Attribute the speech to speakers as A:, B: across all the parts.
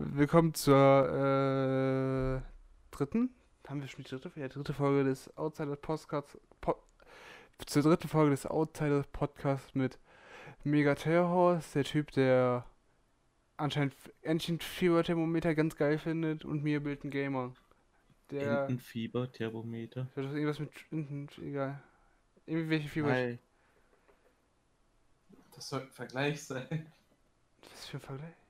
A: Willkommen zur äh, dritten, haben wir schon die dritte, ja, dritte Folge des Outsiders Podcasts, po, zur dritten Folge des Outsiders Podcasts mit Mega Terrorhorse, der Typ, der anscheinend Entenfieber-Thermometer ganz geil findet und mir Bild ein Gamer. Der,
B: Entenfieber-Thermometer.
A: das ist irgendwas mit Enten, egal. Irgendwie welche Fieber.
B: Hi. Das soll ein Vergleich sein.
A: Was für ein Vergleich?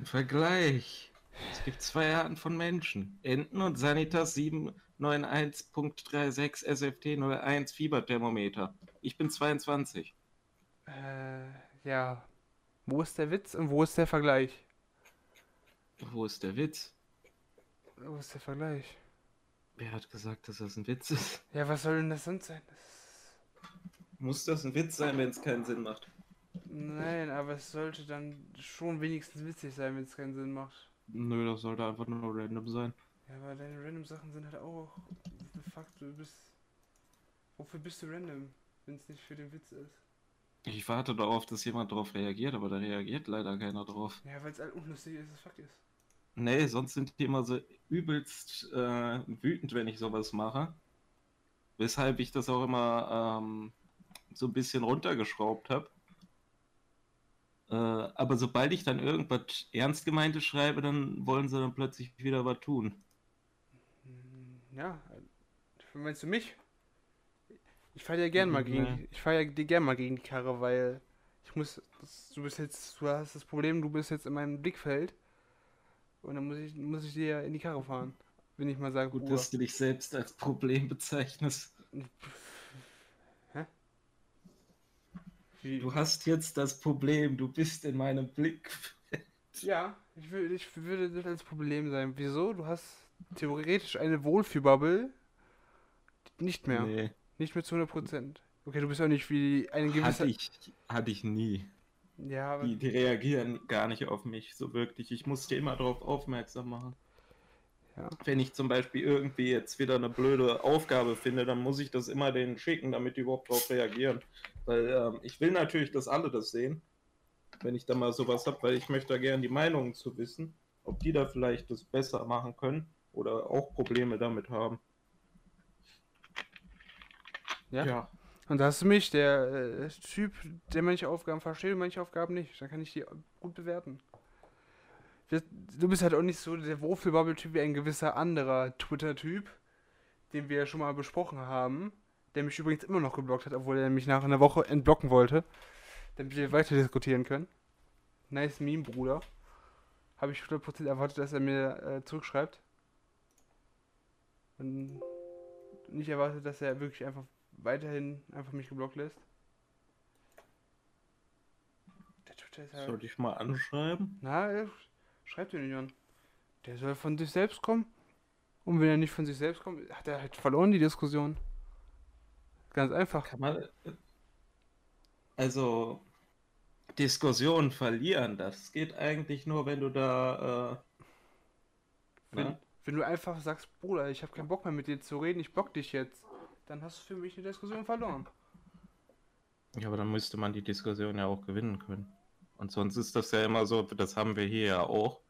B: Ein Vergleich. Es gibt zwei Arten von Menschen. Enten und Sanitas 791.36 SFT 01 Fieberthermometer. Ich bin 22.
A: Äh, ja. Wo ist der Witz und wo ist der Vergleich?
B: Wo ist der Witz?
A: Wo ist der Vergleich?
B: Wer hat gesagt, dass das ein Witz ist?
A: Ja, was soll denn das sonst sein? Das
B: Muss das ein Witz sein, wenn es keinen Sinn macht?
A: Nein, aber es sollte dann schon wenigstens witzig sein, wenn es keinen Sinn macht.
B: Nö, das sollte einfach nur random sein.
A: Ja, aber deine random Sachen sind halt auch. Fuck, du bist. Wofür bist du random, wenn es nicht für den Witz ist?
B: Ich warte darauf, dass jemand darauf reagiert, aber da reagiert leider keiner drauf.
A: Ja, weil es halt unlustig ist, as fuck ist.
B: Nee, sonst sind die immer so übelst äh, wütend, wenn ich sowas mache. Weshalb ich das auch immer ähm, so ein bisschen runtergeschraubt habe. Äh, aber sobald ich dann irgendwas ernst gemeintes schreibe, dann wollen sie dann plötzlich wieder was tun.
A: Hm, Ja, äh, meinst du mich? Ich fahre ja gern mal gegen.
B: Nee.
A: Ich fahre ja dir gern mal gegen die Karre, weil ich muss. Das, du bist jetzt. Du hast das Problem, du bist jetzt in meinem Blickfeld. Und dann muss ich, muss ich dir in die Karre fahren. Wenn ich mal sage,
B: Gut,
A: Bruder.
B: dass du dich selbst als Problem bezeichnest.
A: Hä? Wie?
B: Du hast jetzt das Problem, du bist in meinem Blick.
A: Ja, ich, will, ich würde das als Problem sein. Wieso? Du hast theoretisch eine Wohlfühlbubble. Nicht mehr.
B: Nee,
A: Nicht mehr zu 100%. Okay, du bist auch nicht wie eine gewisse.
B: hatte ich, hatte ich nie.
A: Ja, aber.
B: Die, die reagieren gar nicht auf mich so wirklich. Ich muss die immer darauf aufmerksam machen.
A: Ja.
B: Wenn ich zum Beispiel irgendwie jetzt wieder eine blöde Aufgabe finde, dann muss ich das immer denen schicken, damit die überhaupt darauf reagieren. Weil ähm, ich will natürlich, dass alle das sehen, wenn ich da mal sowas habe, weil ich möchte da gerne die Meinungen zu wissen, ob die da vielleicht das besser machen können oder auch Probleme damit haben.
A: Ja. Und da hast du mich, der äh, Typ, der manche Aufgaben versteht und manche Aufgaben nicht. Da kann ich die gut bewerten. Du bist halt auch nicht so der Wohlfühlbubble-Typ wie ein gewisser anderer Twitter-Typ, den wir ja schon mal besprochen haben, der mich übrigens immer noch geblockt hat, obwohl er mich nach einer Woche entblocken wollte, damit wir weiter diskutieren können. Nice Meme, Bruder. Habe ich 100% erwartet, dass er mir äh, zurückschreibt. Und nicht erwartet, dass er wirklich einfach weiterhin einfach mich geblockt lässt. Der Twitter ist halt.
B: Sollte ich mal anschreiben?
A: Na, er schreibt ihn nicht an. Der soll von sich selbst kommen. Und wenn er nicht von sich selbst kommt, hat er halt verloren die Diskussion. Ganz einfach.
B: Kann man. Also. Diskussionen verlieren, das geht eigentlich nur, wenn du da. Äh,
A: Wenn,
B: na?
A: wenn du einfach sagst, Bruder, ich habe keinen Bock mehr mit dir zu reden, ich block dich jetzt, dann hast du für mich eine Diskussion verloren.
B: Ja, aber dann müsste man die Diskussion ja auch gewinnen können. Und sonst ist das ja immer so, das haben wir hier ja auch.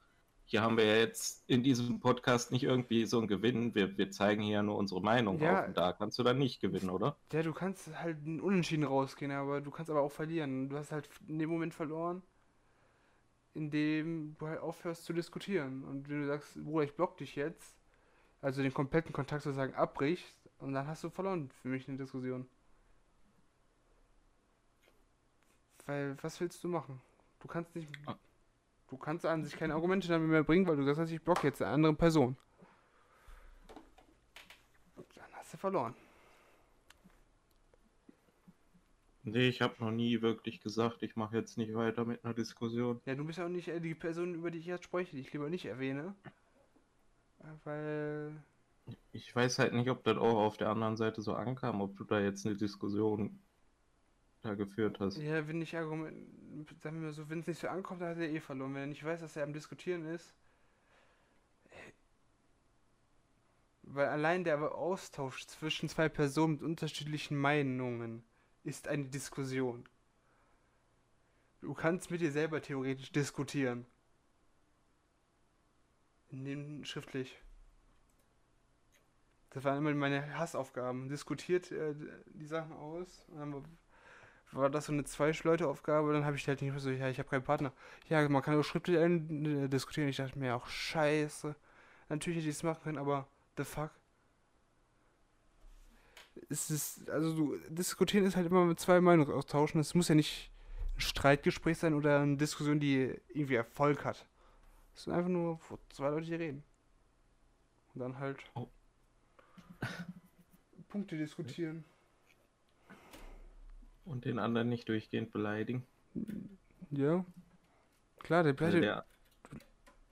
B: Hier haben wir ja jetzt in diesem Podcast nicht irgendwie so ein Gewinn. Wir, wir zeigen hier ja nur unsere Meinung
A: Ja.
B: auf. Und da kannst du dann nicht gewinnen, oder?
A: Ja, du kannst halt ein Unentschieden rausgehen, aber du kannst aber auch verlieren. Du hast halt in dem Moment verloren, in dem du halt aufhörst zu diskutieren. Und wenn du sagst, Bruder, ich block dich jetzt, also den kompletten Kontakt sozusagen abbrichst, und dann hast du verloren für mich eine Diskussion. Weil, was willst du machen? Du kannst nicht.
B: Ah.
A: Du kannst an sich keine Argumente damit mehr bringen, weil du gesagt hast, ich block jetzt eine andere Person. Dann hast du verloren.
B: Nee, ich habe noch nie wirklich gesagt, ich mache jetzt nicht weiter mit einer Diskussion.
A: Ja, du bist ja auch nicht äh, die Person, über die ich jetzt spreche, die ich lieber nicht erwähne. Äh, Weil.
B: Ich weiß halt nicht, ob das auch auf der anderen Seite so ankam, ob du da jetzt eine Diskussion da geführt hast.
A: Ja, wenn ich Argument. Sagen wir mal so, wenn es nicht so ankommt, dann hat er eh verloren. Wenn er nicht weiß, dass er am Diskutieren ist. äh, Weil allein der Austausch zwischen zwei Personen mit unterschiedlichen Meinungen ist eine Diskussion. Du kannst mit dir selber theoretisch diskutieren. Nehmen schriftlich. Das waren immer meine Hassaufgaben. Diskutiert äh, die Sachen aus. Und dann war das so eine Zwei-Leute-Aufgabe. Dann habe ich halt nicht mehr so, ja, ich habe keinen Partner. Ja, man kann auch schriftlich äh, diskutieren. Ich dachte mir auch, scheiße. Natürlich hätte ich es machen können, aber the fuck. Es ist, also du, diskutieren ist halt immer mit zwei Meinungen austauschen. Es muss ja nicht ein Streitgespräch sein oder eine Diskussion, die irgendwie Erfolg hat. Es sind einfach nur zwei Leute, die reden. Und dann halt. Oh. Punkte diskutieren.
B: Und den anderen nicht durchgehend beleidigen.
A: Ja. Klar, der Pleite. Der,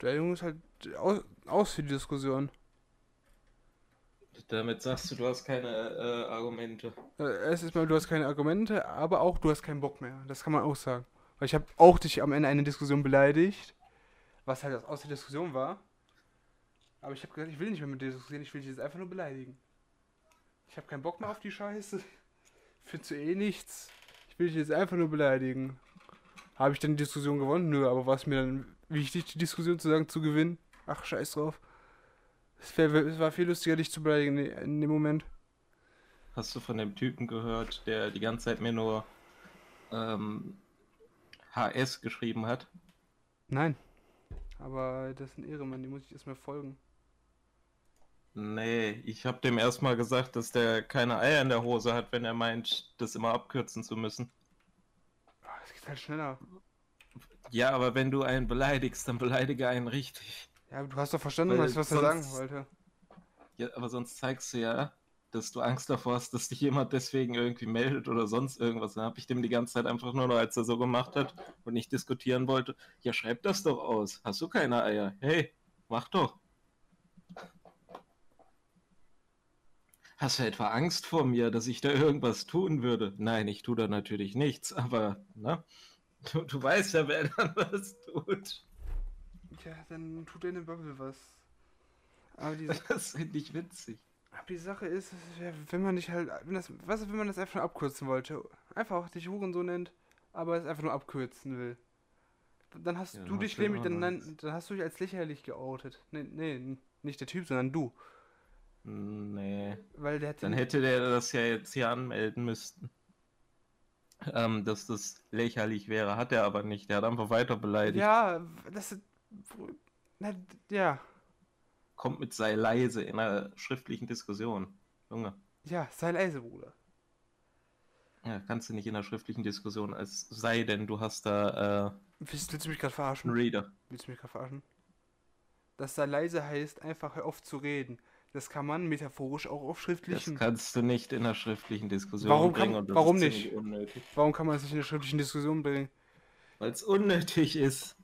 A: der Junge ist halt aus, aus für die Diskussion.
B: Damit sagst du, du hast keine äh, Argumente.
A: Äh, es ist mal, du hast keine Argumente, aber auch du hast keinen Bock mehr. Das kann man auch sagen. Weil ich habe auch dich am Ende einer Diskussion beleidigt, was halt aus der Diskussion war. Aber ich habe gesagt, ich will nicht mehr mit dir diskutieren, ich will dich jetzt einfach nur beleidigen. Ich habe keinen Bock mehr auf die Scheiße. Findest du eh nichts. Ich will dich jetzt einfach nur beleidigen. Habe ich dann die Diskussion gewonnen? Nö, aber war es mir dann wichtig, die Diskussion zu sagen, zu gewinnen? Ach, scheiß drauf. Es, wär, es war viel lustiger, dich zu beleidigen in dem Moment.
B: Hast du von dem Typen gehört, der die ganze Zeit mir nur ähm, HS geschrieben hat?
A: Nein. Aber das ist ein Ehremann, dem muss ich erstmal folgen.
B: Nee, ich habe dem erstmal gesagt, dass der keine Eier in der Hose hat, wenn er meint, das immer abkürzen zu müssen.
A: Es geht halt schneller.
B: Ja, aber wenn du einen beleidigst, dann beleidige einen richtig.
A: Ja, du hast doch verstanden, was, was er sagen wollte.
B: Ja, aber sonst zeigst du ja, dass du Angst davor hast, dass dich jemand deswegen irgendwie meldet oder sonst irgendwas. Dann habe ich dem die ganze Zeit einfach nur noch, als er so gemacht hat und nicht diskutieren wollte, ja, schreib das doch aus. Hast du keine Eier? Hey, mach doch. Hast du etwa Angst vor mir, dass ich da irgendwas tun würde? Nein, ich tue da natürlich nichts, aber, ne? Du, du weißt ja, wer dann was tut.
A: Ja, dann tut deine Bubble was.
B: Aber die das finde ich witzig.
A: Aber die Sache ist, wenn man dich halt, wenn das, was wenn man das einfach nur abkürzen wollte? Einfach dich Huren so nennt, aber es einfach nur abkürzen will. Dann hast ja, du dich nämlich, dann, dann, dann, hast du dich als lächerlich geoutet. Nee, nee, nicht der Typ, sondern du.
B: Nee.
A: Weil der
B: Dann hätte der das ja jetzt hier anmelden müssten. Ähm, dass das lächerlich wäre, hat er aber nicht. Der hat einfach weiter beleidigt.
A: Ja, das ist. Na, ja.
B: Kommt mit sei leise in einer schriftlichen Diskussion. Junge.
A: Ja, sei leise, Bruder.
B: Ja, kannst du nicht in einer schriftlichen Diskussion, als sei denn, du hast da. Äh,
A: willst, willst du mich gerade verarschen?
B: Reader.
A: Willst du mich gerade verarschen? Das sei leise heißt, einfach hör auf zu reden. Das kann man metaphorisch auch auf schriftlichen.
B: Das kannst du nicht in einer schriftlichen Diskussion
A: warum
B: bringen.
A: Kann, warum nicht? Warum kann man es nicht in einer schriftlichen Diskussion bringen?
B: Weil es unnötig ist.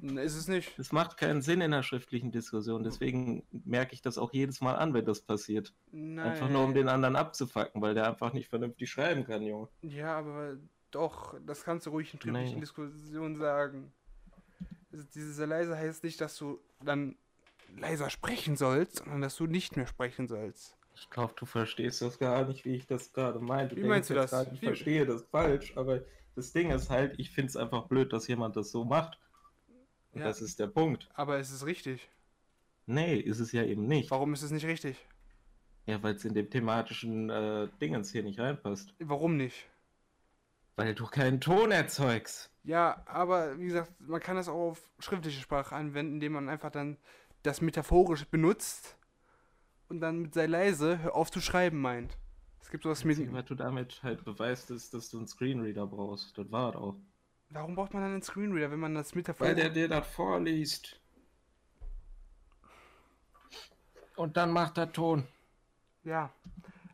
A: Ist es nicht.
B: Es macht keinen Sinn in einer schriftlichen Diskussion. Deswegen merke ich das auch jedes Mal an, wenn das passiert. Nein. Einfach nur um den anderen abzufacken, weil der einfach nicht vernünftig schreiben kann, Junge.
A: Ja, aber doch, das kannst du ruhig in schriftlichen Nein. Diskussionen sagen. Diese leise heißt nicht, dass du dann leiser sprechen sollst, sondern dass du nicht mehr sprechen sollst.
B: Ich glaube, du verstehst das gar nicht, wie ich das gerade meinte.
A: Wie meinst du das?
B: Grad, ich verstehe das falsch, aber das Ding ist halt, ich finde es einfach blöd, dass jemand das so macht. Und ja, das ist der Punkt.
A: Aber es ist richtig.
B: Nee, ist es ja eben nicht.
A: Warum ist es nicht richtig?
B: Ja, weil es in dem thematischen äh, Dingens hier nicht reinpasst.
A: Warum nicht?
B: Weil du keinen Ton erzeugst.
A: Ja, aber wie gesagt, man kann das auch auf schriftliche Sprache anwenden, indem man einfach dann das metaphorisch benutzt und dann mit sei leise, hör auf zu schreiben meint. Es gibt sowas
B: mit. Was du damit halt beweist, ist, dass du einen Screenreader brauchst. Das war auch.
A: Warum braucht man dann einen Screenreader, wenn man das metaphorisch.
B: Weil der dir das vorliest. Und dann macht er Ton.
A: Ja.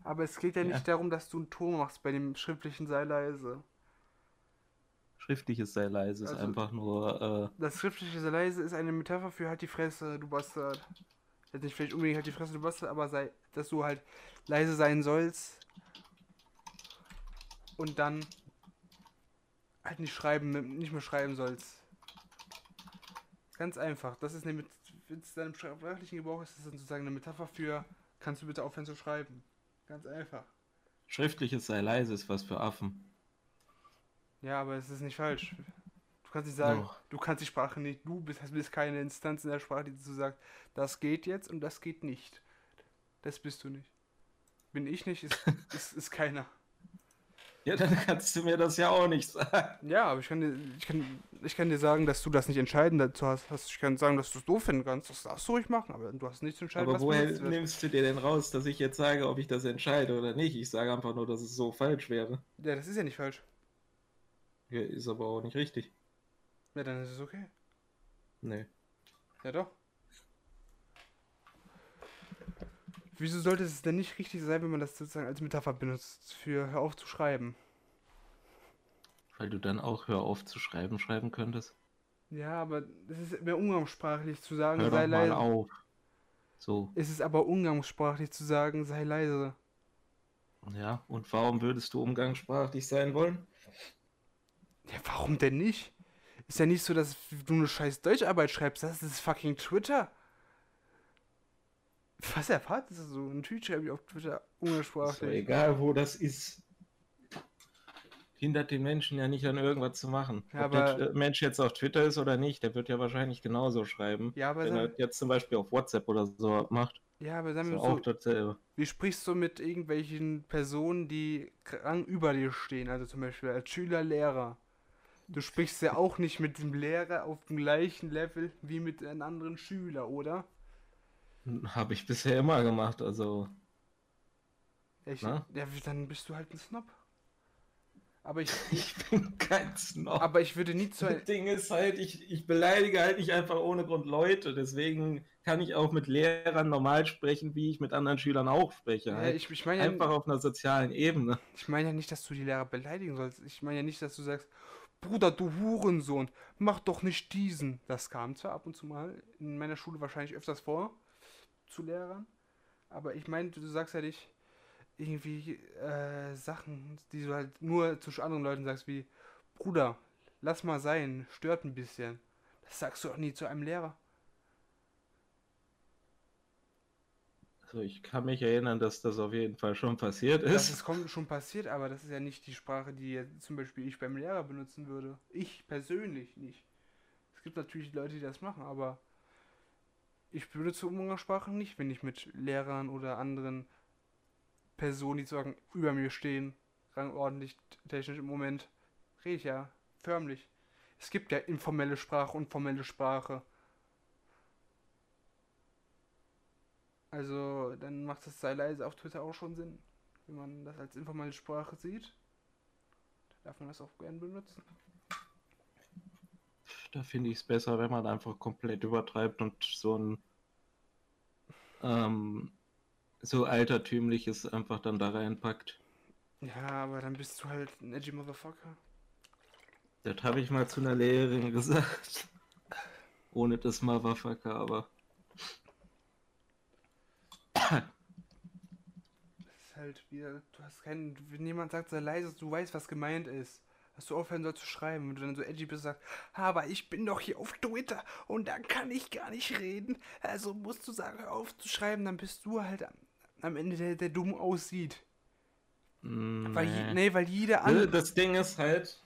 A: Aber es geht ja nicht ja. darum, dass du einen Ton machst bei dem schriftlichen sei leise
B: schriftliches sei leise ist also, einfach nur.
A: Äh, das schriftliche sei leise ist eine Metapher für halt die Fresse, du Bastard. Jetzt nicht vielleicht unbedingt halt die Fresse, du Bastard, aber sei, dass du halt leise sein sollst. Und dann halt nicht schreiben, nicht mehr schreiben sollst. Ganz einfach. Das ist eine, wenn es deinem sprachlichen Gebrauch ist, das ist sozusagen eine Metapher für, kannst du bitte aufhören zu schreiben. Ganz einfach.
B: Schriftliches sei leise ist was für Affen.
A: Ja, aber es ist nicht falsch. kannst nicht sagen, oh. du kannst die Sprache nicht, du bist, bist keine Instanz in der Sprache, die zu sagt, das geht jetzt und das geht nicht. Das bist du nicht. Bin ich nicht, ist, ist, ist keiner.
B: Ja, dann kannst du mir das ja auch nicht sagen.
A: Ja, aber ich kann dir, ich kann, ich kann dir sagen, dass du das nicht entscheiden dazu hast. Ich kann sagen, dass du es doof finden kannst. Das darfst du ruhig machen, aber du hast nichts zu entscheiden.
B: Aber woher nimmst du dir denn raus, dass ich jetzt sage, ob ich das entscheide oder nicht? Ich sage einfach nur, dass es so falsch wäre.
A: Ja, das ist ja nicht falsch.
B: Ja, ist aber auch nicht richtig.
A: Ja, dann ist es okay.
B: Nee.
A: Ja, doch. Wieso sollte es denn nicht richtig sein, wenn man das sozusagen als Metapher benutzt für Hör auf zu schreiben?
B: Weil du dann auch Hör auf zu schreiben schreiben könntest?
A: Ja, aber das ist mehr umgangssprachlich zu sagen,
B: Hör sei doch mal leise. auf.
A: So. Es ist aber umgangssprachlich zu sagen, sei leise.
B: Ja, und warum würdest du umgangssprachlich sein wollen?
A: Ja, warum denn nicht? Ist ja nicht so, dass du eine scheiß Deutscharbeit schreibst, das ist fucking Twitter. Was erwartest du so? Ein Tweet schreibe ich auf Twitter.
B: Ist egal, wo das ist. Hindert den Menschen ja nicht an irgendwas zu machen. Ja, Ob aber, der Mensch jetzt auf Twitter ist oder nicht, der wird ja wahrscheinlich genauso schreiben. Ja, aber wenn er jetzt zum Beispiel auf WhatsApp oder so macht.
A: Ja, aber sagen wir so, auch dasselbe. Wie sprichst du mit irgendwelchen Personen, die krank über dir stehen? Also zum Beispiel als Schüler, Lehrer. Du sprichst ja auch nicht mit dem Lehrer auf dem gleichen Level wie mit einem anderen Schüler, oder?
B: Habe ich bisher immer gemacht, also.
A: Ich, ja, dann bist du halt ein Snob. Aber ich,
B: ich bin kein Snob.
A: Aber ich würde nie zu.
B: Das Ding ist halt, ich, ich beleidige halt nicht einfach ohne Grund Leute. Deswegen kann ich auch mit Lehrern normal sprechen, wie ich mit anderen Schülern auch spreche. Ja,
A: halt. ich, ich mein
B: einfach ja, auf einer sozialen Ebene.
A: Ich meine ja nicht, dass du die Lehrer beleidigen sollst. Ich meine ja nicht, dass du sagst, Bruder, du Hurensohn, mach doch nicht diesen. Das kam zwar ab und zu mal in meiner Schule wahrscheinlich öfters vor zu Lehrern. Aber ich meine, du sagst ja nicht irgendwie äh, Sachen, die du halt nur zu anderen Leuten sagst, wie Bruder, lass mal sein, stört ein bisschen. Das sagst du auch nie zu einem Lehrer.
B: Also ich kann mich erinnern, dass das auf jeden Fall schon passiert ist. Das
A: ist schon passiert, aber das ist ja nicht die Sprache, die zum Beispiel ich beim Lehrer benutzen würde. Ich persönlich nicht. Es gibt natürlich Leute, die das machen, aber ich benutze Umgangssprache nicht, wenn ich mit Lehrern oder anderen Personen, die sagen, über mir stehen, rangordentlich technisch im Moment, rede ich ja förmlich. Es gibt ja informelle Sprache und formelle Sprache. Also, dann macht das sei leise auf Twitter auch schon Sinn. Wenn man das als informelle Sprache sieht, darf man das auch gerne benutzen.
B: Da finde ich es besser, wenn man einfach komplett übertreibt und so ein ähm, so altertümliches einfach dann da reinpackt.
A: Ja, aber dann bist du halt ein edgy Motherfucker.
B: Das habe ich mal zu einer Lehrerin gesagt. Ohne das Motherfucker, aber.
A: Das ist halt wieder, du hast keinen, wenn jemand sagt, sei leise, du weißt, was gemeint ist dass du aufhören sollst zu schreiben. Wenn du dann so edgy bist, sagst, aber ich bin doch hier auf Twitter und da kann ich gar nicht reden. Also musst du sagen, hör auf zu schreiben, dann bist du halt am, am Ende der, der dumm aussieht.
B: Nee.
A: Weil, nee, weil jeder andere.
B: Das Ding ist halt,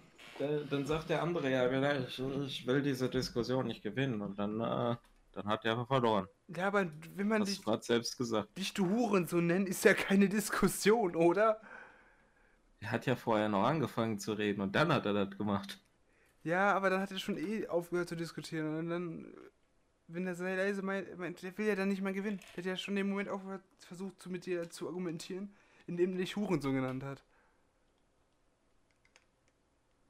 B: dann sagt der andere ja, ich, ich will diese Diskussion nicht gewinnen und dann, äh, dann hat er verloren.
A: Ja, aber wenn man
B: Hast dich, du selbst gesagt.
A: dich du Huren so nennt, ist ja keine Diskussion, oder?
B: Er hat ja vorher noch angefangen zu reden und dann hat er das gemacht.
A: Ja, aber dann hat er schon eh aufgehört zu diskutieren und dann, wenn er sehr leise meint, meint, der will ja dann nicht mehr gewinnen. Der hat ja schon dem Moment aufgehört, versucht, zu, mit dir zu argumentieren, indem er dich Hurensohn genannt hat.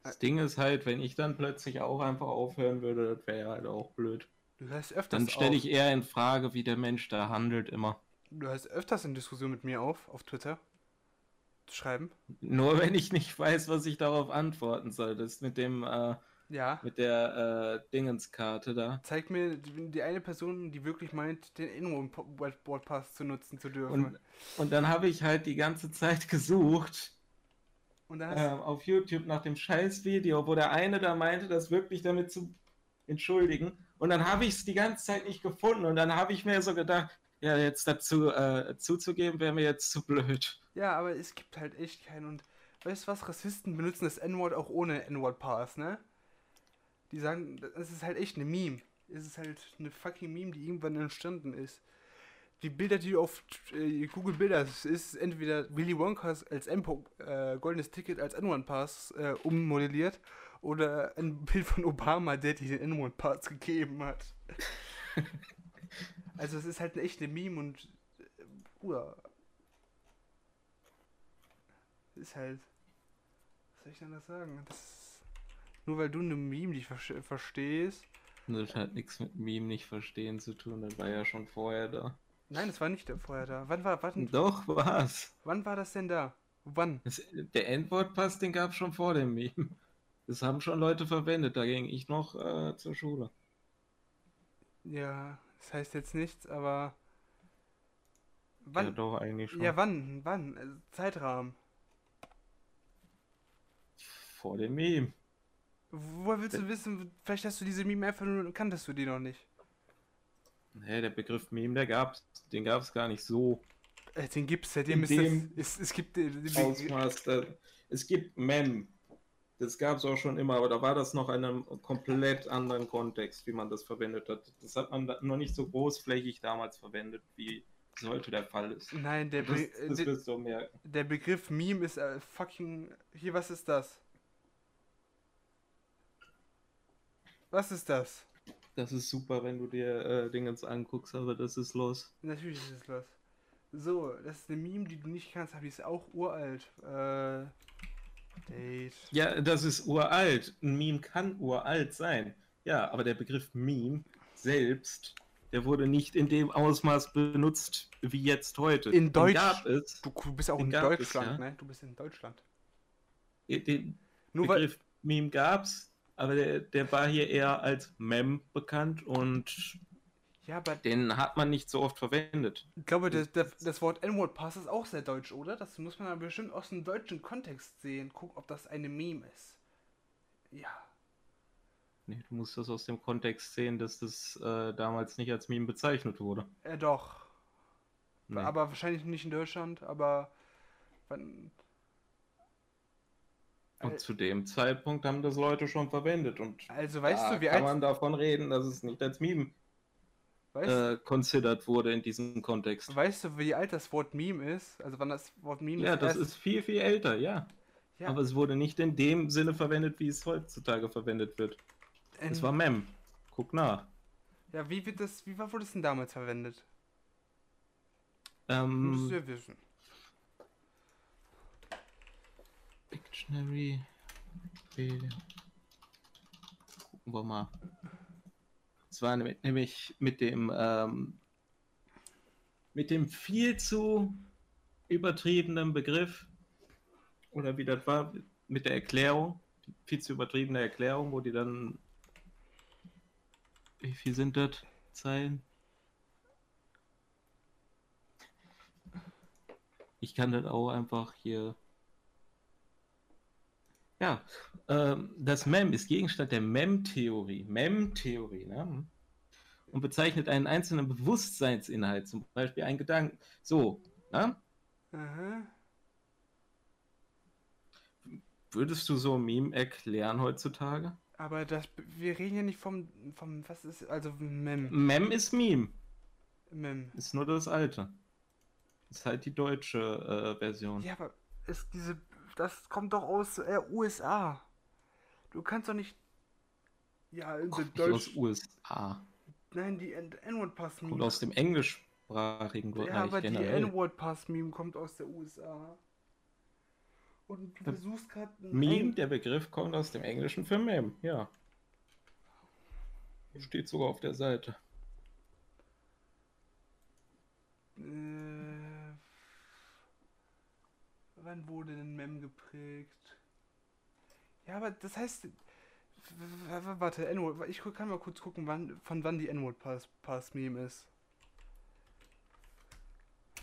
B: Das Ding ist halt, wenn ich dann plötzlich auch einfach aufhören würde, das wäre ja halt auch blöd.
A: Du hörst öfters
B: Dann stelle ich eher in Frage, wie der Mensch da handelt immer.
A: Du hörst öfters in Diskussion mit mir auf, auf Twitter schreiben?
B: Nur wenn ich nicht weiß, was ich darauf antworten soll. Das mit dem, äh,
A: ja.
B: Mit der äh, Dingenskarte da.
A: Zeig mir die, die, eine Person, die wirklich meint, den In-Word-Pass zu nutzen zu dürfen.
B: Und, und dann habe ich halt die ganze Zeit gesucht. Äh, auf YouTube nach dem Scheiß-Video, wo der eine da meinte, das wirklich damit zu entschuldigen. Und dann habe ich es die ganze Zeit nicht gefunden. Und dann habe ich mir so gedacht, ja, jetzt dazu äh, zuzugeben, wäre mir jetzt zu blöd.
A: Ja, aber es gibt halt echt keinen. Und weißt du was? Rassisten benutzen das N-Wort auch ohne N-Word-Pass, ne? Die sagen, es ist halt echt eine Meme. Es ist halt eine fucking Meme, die irgendwann entstanden ist. Die Bilder, die du auf äh, Google Bilder ist, ist entweder Willy Wonka als M äh, goldenes Ticket als N1 Pass äh, ummodelliert oder ein Bild von Obama, der dir den N1 Pass gegeben hat. also es ist halt eine echte Meme und äh, Bruder, ist halt. Was soll ich denn das sagen? Das nur weil du eine Meme nicht ver verstehst.
B: Das hat nichts mit Meme nicht verstehen zu tun, das war ja schon vorher da.
A: Nein, das war nicht vorher da. Wann war wann,
B: Doch, war's.
A: Wann war das denn da? Wann?
B: Das, der Endwortpass, den gab es schon vor dem Meme. Das haben schon Leute verwendet, da ging ich noch äh, zur Schule.
A: Ja, das heißt jetzt nichts, aber.
B: Wann? Ja, doch, eigentlich schon.
A: Ja, wann? Wann? Also, Zeitrahmen
B: vor dem Meme.
A: Woher willst du wissen, vielleicht hast du diese Meme einfach nur kanntest du die noch nicht?
B: Nee, der Begriff Meme, der gab's, den gab es gar nicht so.
A: Äh, den gibt's, seitdem ist
B: dem
A: das, es, es gibt den,
B: den Ausmaß, da, es gibt Mem. Das gab es auch schon immer, aber da war das noch in einem komplett anderen Kontext, wie man das verwendet hat. Das hat man noch nicht so großflächig damals verwendet, wie es heute der Fall ist.
A: Nein, der,
B: Be
A: das, das du merken. der Begriff Meme ist äh, fucking. Hier, was ist das? Was ist das?
B: Das ist super, wenn du dir äh, den ganz anguckst, aber das ist los.
A: Natürlich ist es los. So, das ist eine Meme, die du nicht kannst, aber die ist auch uralt. Äh,
B: Date. Ja, das ist uralt. Ein Meme kann uralt sein. Ja, aber der Begriff Meme selbst, der wurde nicht in dem Ausmaß benutzt wie jetzt heute.
A: In Deutschland. Du, du, bist auch in Deutschland, es, ja. ne? Du bist in Deutschland.
B: Den Nur Begriff weil... Meme gab's, aber der, der war hier eher als Mem bekannt und
A: ja, aber
B: den hat man nicht so oft verwendet.
A: Ich glaube, das, das, das Wort N-Word Pass ist auch sehr deutsch, oder? Das muss man aber bestimmt aus dem deutschen Kontext sehen. Guck, ob das eine Meme ist. Ja.
B: Nee, du musst das aus dem Kontext sehen, dass das äh, damals nicht als Meme bezeichnet wurde.
A: Äh, doch. Nee. Aber wahrscheinlich nicht in Deutschland, aber. Wann,
B: und zu dem Zeitpunkt haben das Leute schon verwendet. Und
A: also weißt
B: da
A: du, wie
B: kann man davon reden, dass es nicht als Meme äh, considered wurde in diesem Kontext.
A: Weißt du, wie alt das Wort Meme ist? Also wann das Wort Meme
B: Ja, das ist viel, viel älter, ja. ja. Aber es wurde nicht in dem Sinne verwendet, wie es heutzutage verwendet wird. Ähm, es war Mem. Guck nach.
A: Ja, wie wird das, wie wurde es denn damals verwendet?
B: Ähm,
A: Musst du ja wissen.
B: Dictionary. Gucken wir mal. Es war nämlich mit dem ähm, mit dem viel zu übertriebenen Begriff oder wie das war mit der Erklärung, viel zu übertriebene Erklärung, wo die dann wie viel sind das Zeilen? Ich kann das auch einfach hier ja, ähm, das MEM ist Gegenstand der MEM-Theorie. MEM-Theorie, ne? Und bezeichnet einen einzelnen Bewusstseinsinhalt, zum Beispiel einen Gedanken. So, ne? Aha. Würdest du so ein Meme erklären heutzutage?
A: Aber das, wir reden ja nicht vom, vom, was ist, also Mem.
B: Mem ist Meme.
A: Mem.
B: Ist nur das alte. Ist halt die deutsche äh, Version.
A: Ja, aber ist diese das kommt doch aus äh, USA. Du kannst doch nicht.
B: Ja, in kommt Deutsch. aus USA.
A: Nein, die N-Word-Pass-Meme.
B: Kommt aus dem englischsprachigen
A: Bereich. Ja, aber generell. die N-Word-Pass-Meme kommt aus der USA. Und du versuchst gerade.
B: Meme, der Begriff kommt aus dem Englischen für Meme, ja. Steht sogar auf der Seite.
A: Äh wann wurde denn Mem geprägt? Ja, aber das heißt. Warte, N-Word. Ich kann mal kurz gucken, wann, von wann die N-Word Pass, Pass Meme ist.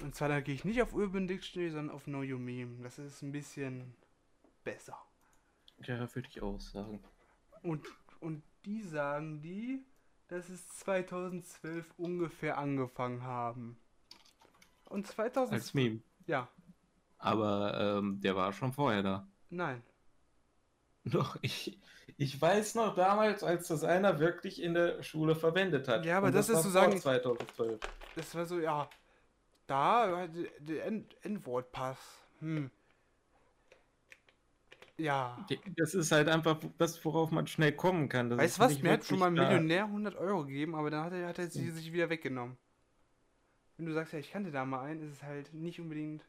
A: Und zwar da gehe ich nicht auf Urban Dictionary, sondern auf Know Your Meme. Das ist ein bisschen besser.
B: Ja, würde ich auch sagen.
A: Und, und die sagen die, dass es 2012 ungefähr angefangen haben. Und 2012.
B: Als Meme.
A: Ja,
B: aber ähm, der war schon vorher da.
A: Nein.
B: Doch, ich, Ich weiß noch damals, als das einer wirklich in der Schule verwendet hat.
A: Ja, aber das, das, ist so sagen.
B: 2012.
A: Das war so, ja. Da, der N-Wort-Pass. Hm. Ja.
B: Das ist halt einfach das, worauf man schnell kommen kann. Das
A: weißt du was? Mir hat schon mal ein Millionär 100 Euro gegeben, aber dann hat er, hat er sie sich wieder weggenommen. Wenn du sagst, ja, ich kannte da mal einen, ist es halt nicht unbedingt.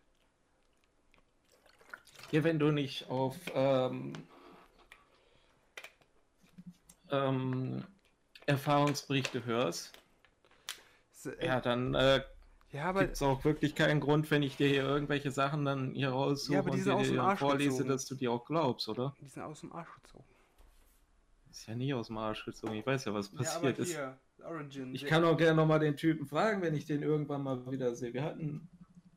B: Ja, wenn du nicht auf ähm, ähm, Erfahrungsberichte hörst, äh, ja, dann äh, ja, gibt es auch wirklich keinen Grund, wenn ich dir hier irgendwelche Sachen dann hier raussuche
A: ja,
B: und
A: dir, dir
B: vorlese, gezogen. dass du die auch glaubst, oder?
A: Die sind aus dem Arsch gezogen.
B: Ist ja nie aus dem Arsch gezogen. Ich weiß ja, was passiert ja,
A: hier, ist. Origin,
B: ich kann auch gerne nochmal den Typen fragen, wenn ich den irgendwann mal wieder sehe. Wir hatten,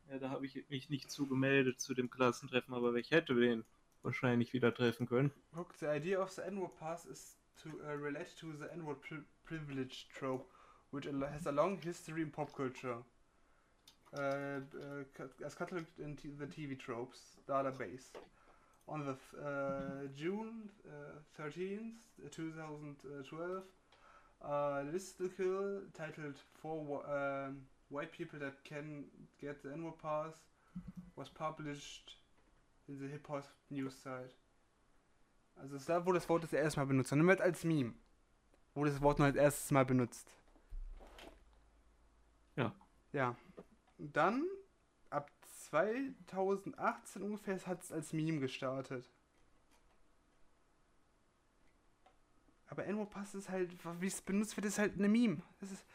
B: ja, da habe ich mich nicht zugemeldet zu dem Klassentreffen, aber ich hätte den wahrscheinlich wieder treffen können.
A: Look, the idea of the annual pass is to uh, relate to the N-word pri privilege trope, which has a long history in pop culture. Uh, uh, as cataloged in the TV tropes database. On the uh, June 13th, uh, 2012, a listicle titled Four um, White People That Can Get the N-word Pass was published in the Hip Hop News site. Also es ist da, wo das Wort das erste Mal benutzt wird. Nimm halt als Meme. Wo das Wort nur als erstes Mal benutzt.
B: Ja.
A: Ja. Und dann, ab 2018 ungefähr, hat es als Meme gestartet. Aber Enmo Pass ist halt, wie es benutzt wird, ist halt eine Meme. Das ist,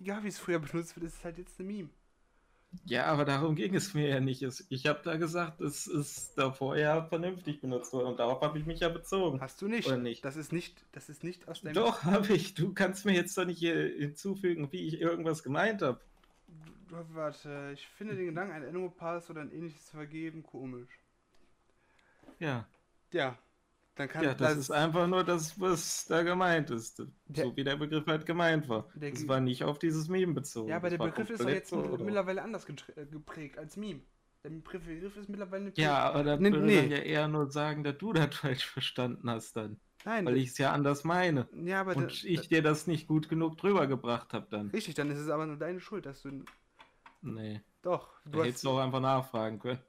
A: egal wie es früher benutzt wird, ist es halt jetzt eine Meme.
B: Ja, aber darum ging es mir ja nicht. Ich habe da gesagt, es ist davor ja vernünftig benutzt worden und darauf habe ich mich ja bezogen.
A: Hast du nicht?
B: Oder nicht?
A: Das ist nicht, das ist nicht aus
B: deinem. Doch, habe ich. Du kannst mir jetzt doch nicht hinzufügen, wie ich irgendwas gemeint habe.
A: Warte, ich finde den Gedanken, ein Animal Pass oder ein ähnliches zu vergeben, komisch.
B: Ja.
A: Ja,
B: dann kann ja, das, das ist einfach nur das, was da gemeint ist. Der, so wie der Begriff halt gemeint war. Das war nicht auf dieses Meme bezogen.
A: Ja, aber der Begriff ist doch jetzt so, mittlerweile anders äh, geprägt als Meme. Der Begriff ist mittlerweile.
B: Ja, aber da nee, würde nee. ja eher nur sagen, dass du das falsch verstanden hast dann. Nein. Weil ich es ja anders meine.
A: Ja, aber
B: Und da, ich dir das nicht gut genug drüber gebracht habe dann.
A: Richtig, dann ist es aber nur deine Schuld, dass du.
B: Nee.
A: Doch.
B: Du hättest doch einfach nachfragen können.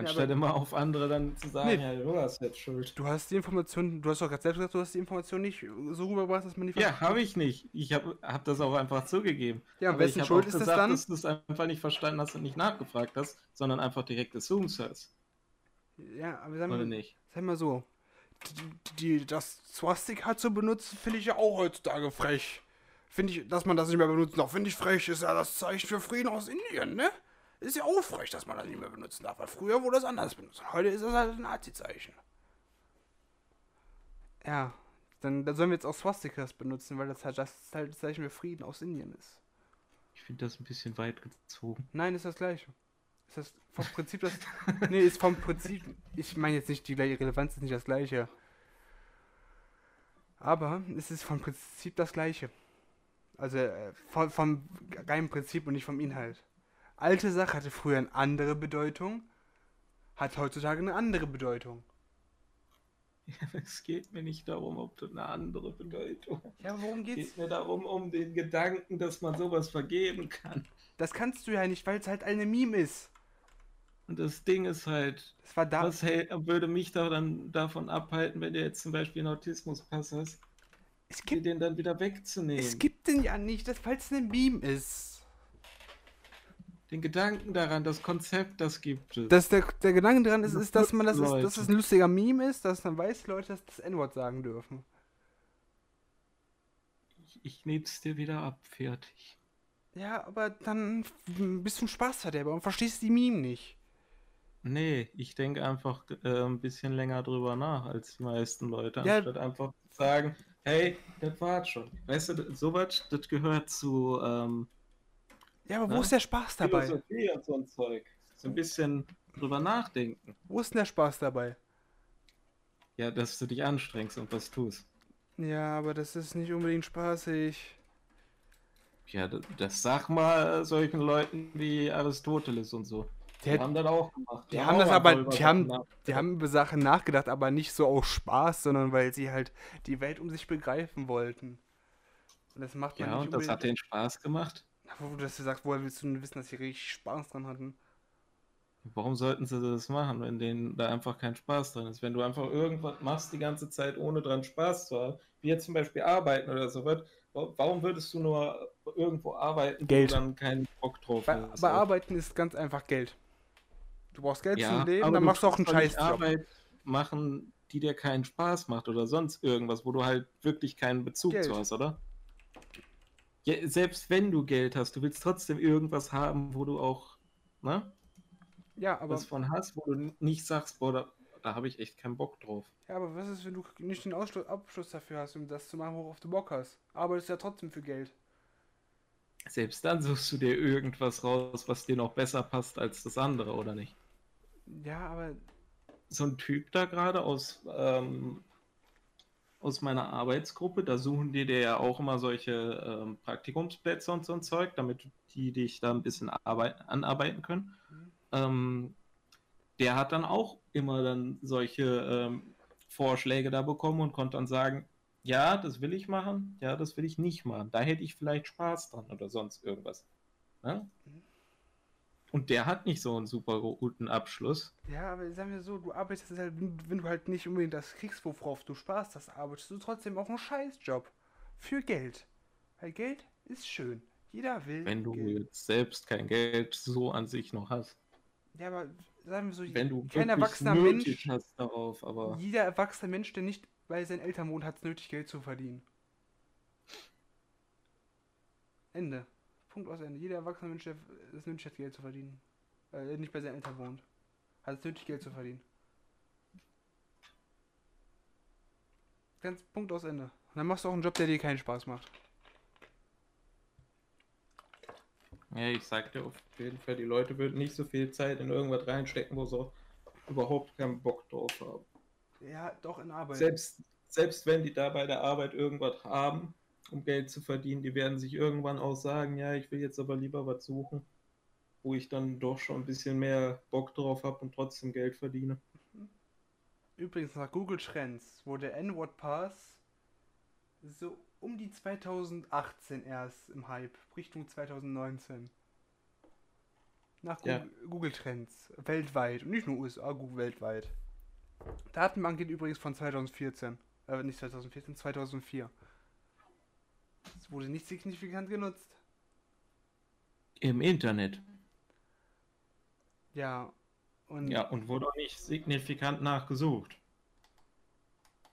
B: Anstatt ja, immer auf andere dann zu sagen, nee, ja, du hast jetzt Schuld.
A: Du hast die Information, du hast doch gerade selbst gesagt, du hast die Information nicht so rübergebracht, dass man die
B: Ja, habe ich nicht. Ich habe hab das auch einfach zugegeben.
A: Ja, am besten Schuld ist gesagt, das dann?
B: dass du es einfach nicht verstanden hast und nicht nachgefragt hast, sondern einfach direkt assumed hast.
A: Ja, aber sagen
B: wir, nicht?
A: Sag mal so, die, die, das Swastika zu benutzen, finde ich ja auch heutzutage frech. Finde ich, dass man das nicht mehr benutzt, auch finde ich frech, ist ja das Zeichen für Frieden aus Indien, ne? Ist ja auch frech, dass man das nicht mehr benutzen darf, weil früher wurde das anders benutzt. Heute ist das halt ein Nazi-Zeichen. Ja, dann, dann, sollen wir jetzt auch Swastikas benutzen, weil das halt das halt Zeichen für Frieden aus Indien ist.
B: Ich finde das ein bisschen weit gezogen.
A: Nein, ist das gleiche. Ist das vom Prinzip das. nee, ist vom Prinzip. Ich meine jetzt nicht, die gleiche Relevanz ist nicht das gleiche. Aber es ist vom Prinzip das gleiche. Also äh, vom, vom reinen Prinzip und nicht vom Inhalt alte Sache hatte früher eine andere Bedeutung, hat heutzutage eine andere Bedeutung.
B: Ja, es geht mir nicht darum, ob du eine andere Bedeutung
A: hast. Ja, worum geht's? Es
B: geht mir darum, um den Gedanken, dass man sowas vergeben kann.
A: Das kannst du ja nicht, weil es halt eine Meme ist.
B: Und das Ding ist halt,
A: das war da
B: was hält, würde mich da dann davon abhalten, wenn du jetzt zum Beispiel einen Autismuspass hast,
A: es gibt,
B: den dann wieder wegzunehmen.
A: Es gibt den ja nicht, weil es eine Meme ist
B: den Gedanken daran, das Konzept, das gibt es.
A: Dass der, der Gedanke daran ist, ist, dass man das ist, dass es ein lustiger Meme ist, dass dann weiß Leute das, das N-Wort sagen dürfen.
B: Ich, ich neb's dir wieder ab, fertig.
A: Ja, aber dann bist du ein Spaßverderber und verstehst die Meme nicht.
B: Nee, ich denke einfach äh, ein bisschen länger drüber nach als die meisten Leute, ja. anstatt einfach zu sagen, hey, das war schon. Weißt du, sowas, das gehört zu ähm,
A: ja, aber wo ne? ist der Spaß dabei?
B: Philosophie und so ein Zeug. So ein bisschen drüber nachdenken.
A: Wo ist denn der Spaß dabei?
B: Ja, dass du dich anstrengst und was tust.
A: Ja, aber das ist nicht unbedingt spaßig.
B: Ja, das, das sag mal solchen Leuten wie Aristoteles und so.
A: Die, die haben das auch gemacht. Die, die haben, das aber, die haben, die haben über Sachen nachgedacht, aber nicht so aus Spaß, sondern weil sie halt die Welt um sich begreifen wollten.
B: Und das macht man ja, und das hat denen Spaß gemacht.
A: Wo du das sagst, woher willst du wissen, dass sie richtig Spaß dran hatten?
B: Warum sollten sie das machen, wenn denen da einfach kein Spaß dran ist? Wenn du einfach irgendwas machst die ganze Zeit, ohne dran Spaß zu haben, wie jetzt zum Beispiel arbeiten oder so was, warum würdest du nur irgendwo arbeiten,
A: Geld.
B: wo du dann keinen Bock drauf
A: bei, hast? Bei Arbeiten ist ganz einfach Geld. Du brauchst Geld ja, zum Leben, dann machst du auch einen Scheißjob.
B: Arbeit machen, die dir keinen Spaß macht oder sonst irgendwas, wo du halt wirklich keinen Bezug Geld. zu hast, oder? Ja, selbst wenn du Geld hast, du willst trotzdem irgendwas haben, wo du auch, ne?
A: Ja, aber.
B: Was von hast, wo du nicht sagst, boah, da, da habe ich echt keinen Bock drauf.
A: Ja, aber was ist, wenn du nicht den Ausschluss, Abschluss dafür hast, um das zu machen, worauf du Bock hast? Arbeitest ja trotzdem für Geld.
B: Selbst dann suchst du dir irgendwas raus, was dir noch besser passt als das andere, oder nicht?
A: Ja, aber.
B: So ein Typ da gerade aus, ähm, aus meiner Arbeitsgruppe, da suchen die dir ja auch immer solche ähm, Praktikumsplätze und so ein Zeug, damit die dich da ein bisschen anarbeiten können. Mhm ähm, der hat dann auch immer dann solche ähm, Vorschläge da bekommen und konnte dann sagen, ja, das will ich machen, ja, das will ich nicht machen. Da hätte ich vielleicht Spaß dran oder sonst irgendwas. Ne? Und der hat nicht so einen super guten Abschluss.
A: Ja, aber sagen wir so, du arbeitest halt, wenn du halt nicht unbedingt das kriegst, worauf du Spaß hast, arbeitest du trotzdem auch einen Scheißjob. Für Geld. Weil Geld ist schön. Jeder will.
B: Wenn du Geld. jetzt selbst kein Geld so an sich noch hast.
A: Ja, aber sagen wir so,
B: wenn du
A: kein erwachsener Mensch,
B: hast darauf, aber
A: jeder erwachsene Mensch, der nicht bei seinen Eltern wohnt, hat es nötig, Geld zu verdienen. Ende. Punkt aus Ende. Jeder erwachsene Mensch, der es nötig hat, Geld zu verdienen, äh, nicht bei seinen Eltern wohnt, hat es nötig, Geld zu verdienen. Ganz Punkt aus Ende. Und dann machst du auch einen Job, der dir keinen Spaß macht.
B: Ja, ich sagte auf jeden Fall, die Leute würden nicht so viel Zeit in irgendwas reinstecken, wo sie überhaupt keinen Bock drauf haben.
A: Ja, doch in Arbeit.
B: Selbst, selbst wenn die da bei der Arbeit irgendwas haben, um Geld zu verdienen, die werden sich irgendwann auch sagen, ja, ich will jetzt aber lieber was suchen, wo ich dann doch schon ein bisschen mehr Bock drauf habe und trotzdem Geld verdiene.
A: Übrigens nach Google Trends, wo der N-Word Pass so um die 2018 erst im Hype, Richtung 2019. Nach Google, ja. Google Trends, weltweit und nicht nur USA, Google weltweit. Datenbank geht übrigens von 2014, äh, nicht 2014, 2004. Es wurde nicht signifikant genutzt.
B: Im Internet.
A: Ja.
B: Und ja, und wurde auch nicht signifikant nachgesucht.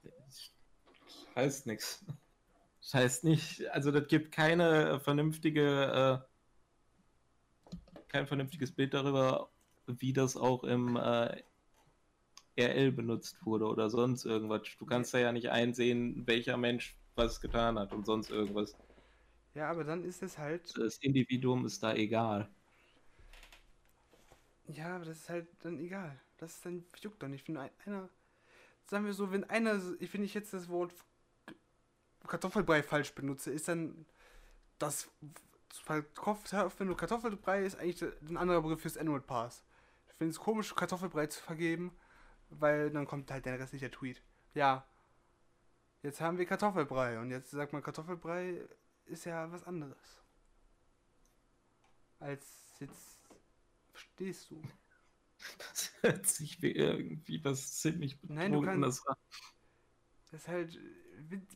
B: Das heißt nichts. Das heißt nicht, also das gibt keine vernünftige, äh, kein vernünftiges Bild darüber, wie das auch im äh, RL benutzt wurde oder sonst irgendwas. Du kannst da ja nicht einsehen, welcher Mensch was getan hat und sonst irgendwas.
A: Ja, aber dann ist es halt.
B: Das Individuum ist da egal.
A: Ja, aber das ist halt dann egal. Das ist dann juckt doch nicht. Wenn einer, sagen wir so, wenn einer, ich finde ich jetzt das Wort Kartoffelbrei falsch benutze, ist dann das wenn du Kartoffelbrei ist eigentlich ein anderer Begriff fürs Annual Pass. Ich finde es komisch, Kartoffelbrei zu vergeben, weil dann kommt halt der restliche Tweet. Ja, jetzt haben wir Kartoffelbrei und jetzt sagt man, Kartoffelbrei ist ja was anderes. Als jetzt verstehst du.
B: Das hört sich wie irgendwie was ziemlich
A: Nein, du kannst. Das ist halt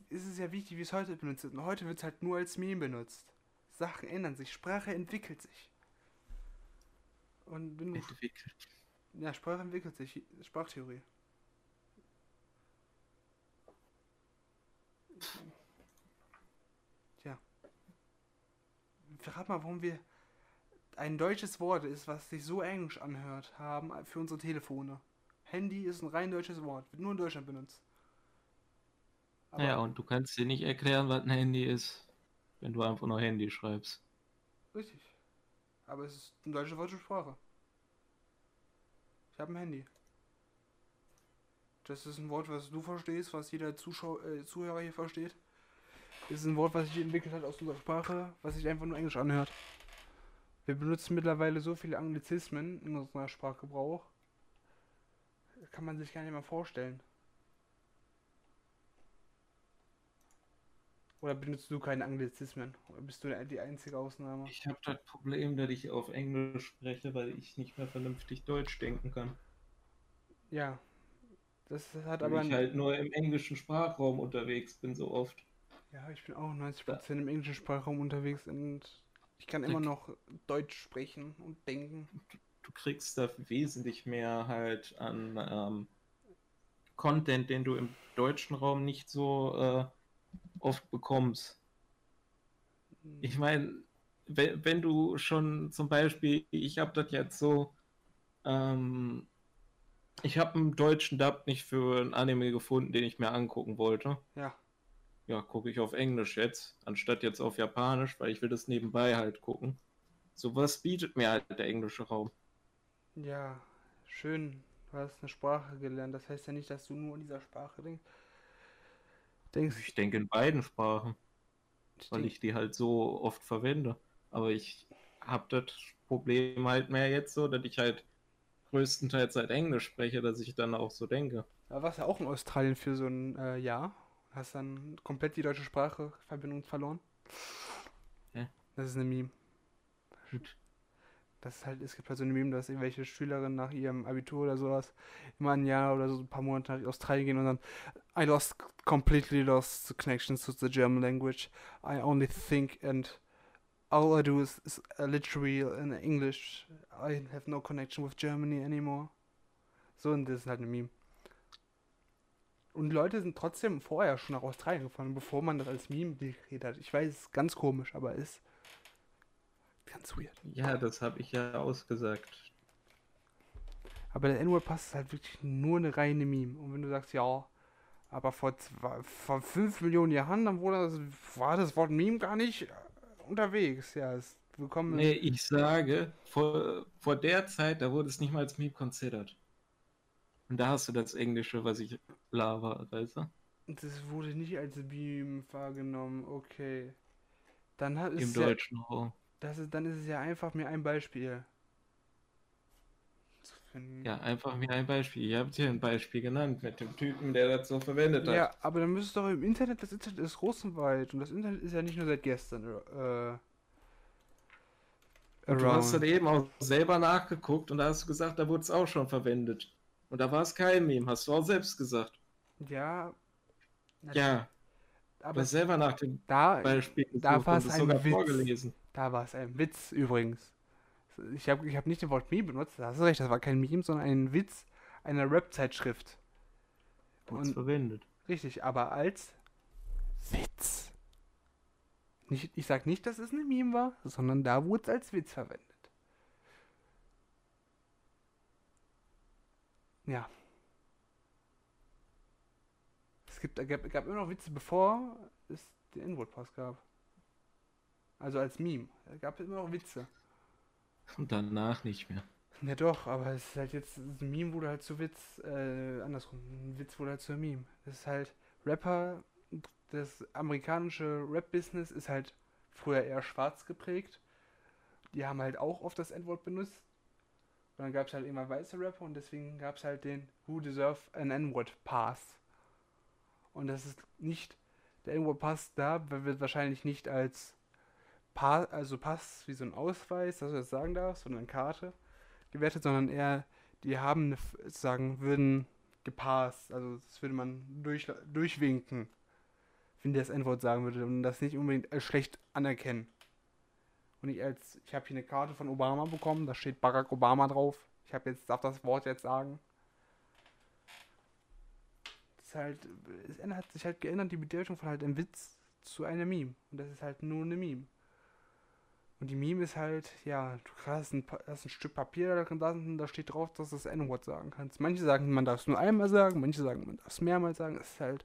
A: ist es ja wichtig, wie es heute benutzt wird. Und heute wird es halt nur als Meme benutzt. Sachen ändern sich, Sprache entwickelt sich. Und wenn du. Entwickelt. Ja, Sprache entwickelt sich. Sprachtheorie. Tja. Verrat mal, warum wir ein deutsches Wort ist, was sich so englisch anhört, haben für unsere Telefone. Handy ist ein rein deutsches Wort, wird nur in Deutschland benutzt.
B: Aber ja, und du kannst dir nicht erklären, was ein Handy ist, wenn du einfach nur Handy schreibst.
A: Richtig. Aber es ist eine deutsche deutsche Sprache. Ich habe ein Handy. Das ist ein Wort, was du verstehst, was jeder Zuschau äh, Zuhörer hier versteht. Das ist ein Wort, was sich entwickelt hat aus unserer Sprache, was sich einfach nur Englisch anhört. Wir benutzen mittlerweile so viele Anglizismen in unserer Sprachgebrauch. Kann man sich gar nicht mehr vorstellen. Oder benutzt du keine Anglizismen? Oder bist du die einzige Ausnahme?
B: Ich habe das Problem, dass ich auf Englisch spreche, weil ich nicht mehr vernünftig Deutsch denken kann.
A: Ja. Das hat
B: weil
A: aber.
B: ich halt nur im englischen Sprachraum unterwegs bin, so oft.
A: Ja, ich bin auch 90% da. im englischen Sprachraum unterwegs und ich kann immer noch Deutsch sprechen und denken.
B: Du, du kriegst da wesentlich mehr halt an ähm, Content, den du im deutschen Raum nicht so äh, oft bekommst. Ich meine, wenn, wenn, du schon zum Beispiel, ich habe das jetzt so, ähm, ich habe einen deutschen Dub nicht für ein Anime gefunden, den ich mir angucken wollte.
A: Ja.
B: Ja, gucke ich auf Englisch jetzt, anstatt jetzt auf Japanisch, weil ich will das nebenbei halt gucken. Sowas bietet mir halt der englische Raum.
A: Ja, schön. Du hast eine Sprache gelernt. Das heißt ja nicht, dass du nur in dieser Sprache denkst.
B: Denkst ich denke in beiden Sprachen, ich weil ich die halt so oft verwende. Aber ich habe das Problem halt mehr jetzt so, dass ich halt größtenteils halt Englisch spreche, dass ich dann auch so denke.
A: Da warst ja auch in Australien für so ein äh, Jahr. Hast dann komplett die deutsche Sprache Verbindung verloren.
B: Ja.
A: Das ist eine Meme. Gut das ist halt, es gibt halt so ein Meme, dass irgendwelche Schülerinnen nach ihrem Abitur oder sowas immer ein Jahr oder so ein paar Monate nach Australien gehen und dann I lost completely lost the connections to the German language. I only think and all I do is, is literally in English. I have no connection with Germany anymore. So, und das ist halt ein Meme. Und Leute sind trotzdem vorher schon nach Australien gefahren, bevor man das als Meme deklariert hat. Ich weiß, es ist ganz komisch, aber es ist Ganz weird.
B: Ja, das habe ich ja ausgesagt.
A: Aber der N-Word-Pass ist halt wirklich nur eine reine Meme. Und wenn du sagst, ja, aber vor, zwei, vor 5 Millionen Jahren, dann wurde das, war das Wort Meme gar nicht unterwegs. Ja, es
B: willkommen. Nee, ich sage, vor, vor der Zeit, da wurde es nicht mal als Meme considered. Und da hast du das Englische, was ich laber, weißt du?
A: Das wurde nicht als Meme wahrgenommen, okay. Dann hat
B: es. Im deutschen Raum.
A: Das ist, dann ist es ja einfach mir ein Beispiel.
B: Ja, einfach mir ein Beispiel. Ihr habt hier ein Beispiel genannt mit dem Typen, der das so verwendet hat.
A: Ja, aber dann müsstest du doch im Internet, das Internet ist groß und weit und das Internet ist ja nicht nur seit gestern. Äh,
B: du hast dann eben auch selber nachgeguckt und da hast du gesagt, da wurde es auch schon verwendet. Und da war es kein Meme, hast du auch selbst gesagt.
A: Ja.
B: Ja. Aber du selber nach dem
A: da, Beispiel da war es sogar Witz. vorgelesen. Da war es ein Witz übrigens. Ich habe ich hab nicht den Wort Meme benutzt, da hast du recht, das war kein Meme, sondern ein Witz einer Rap-Zeitschrift.
B: Und verwendet.
A: Richtig, aber als Witz. Nicht, ich sag nicht, dass es eine Meme war, sondern da wurde es als Witz verwendet. Ja. Es gibt, gab, gab immer noch Witze, bevor es den N-Word-Pass gab. Also als Meme. Es gab immer noch Witze.
B: Und danach nicht mehr.
A: Ja doch, aber es ist halt jetzt, ein Meme wurde halt zu Witz, äh, andersrum, ein Witz wurde halt zu Meme. Das ist halt, Rapper, das amerikanische Rap-Business ist halt früher eher schwarz geprägt. Die haben halt auch oft das N-Wort benutzt. Und dann gab es halt immer weiße Rapper und deswegen gab es halt den Who Deserve an N-Word Pass. Und das ist nicht, der N-Word Pass da wird wahrscheinlich nicht als Pass, also Pass wie so ein Ausweis, dass du das sagen darfst, oder eine Karte gewertet, sondern eher, die haben eine, sagen, würden gepasst, also das würde man durch, durchwinken, wenn der das N-Wort sagen würde und das nicht unbedingt als schlecht anerkennen. Und ich als, ich habe hier eine Karte von Obama bekommen, da steht Barack Obama drauf. Ich habe jetzt, darf das Wort jetzt sagen. Das ist halt, es hat sich halt geändert, die Bedeutung von halt einem Witz zu einem Meme. Und das ist halt nur eine Meme. Und die Meme ist halt, ja, du hast ein, hast ein Stück Papier da drin, da steht drauf, dass du das N-Wort sagen kannst. Manche sagen, man darf es nur einmal sagen, manche sagen, man darf es mehrmals sagen. Es ist halt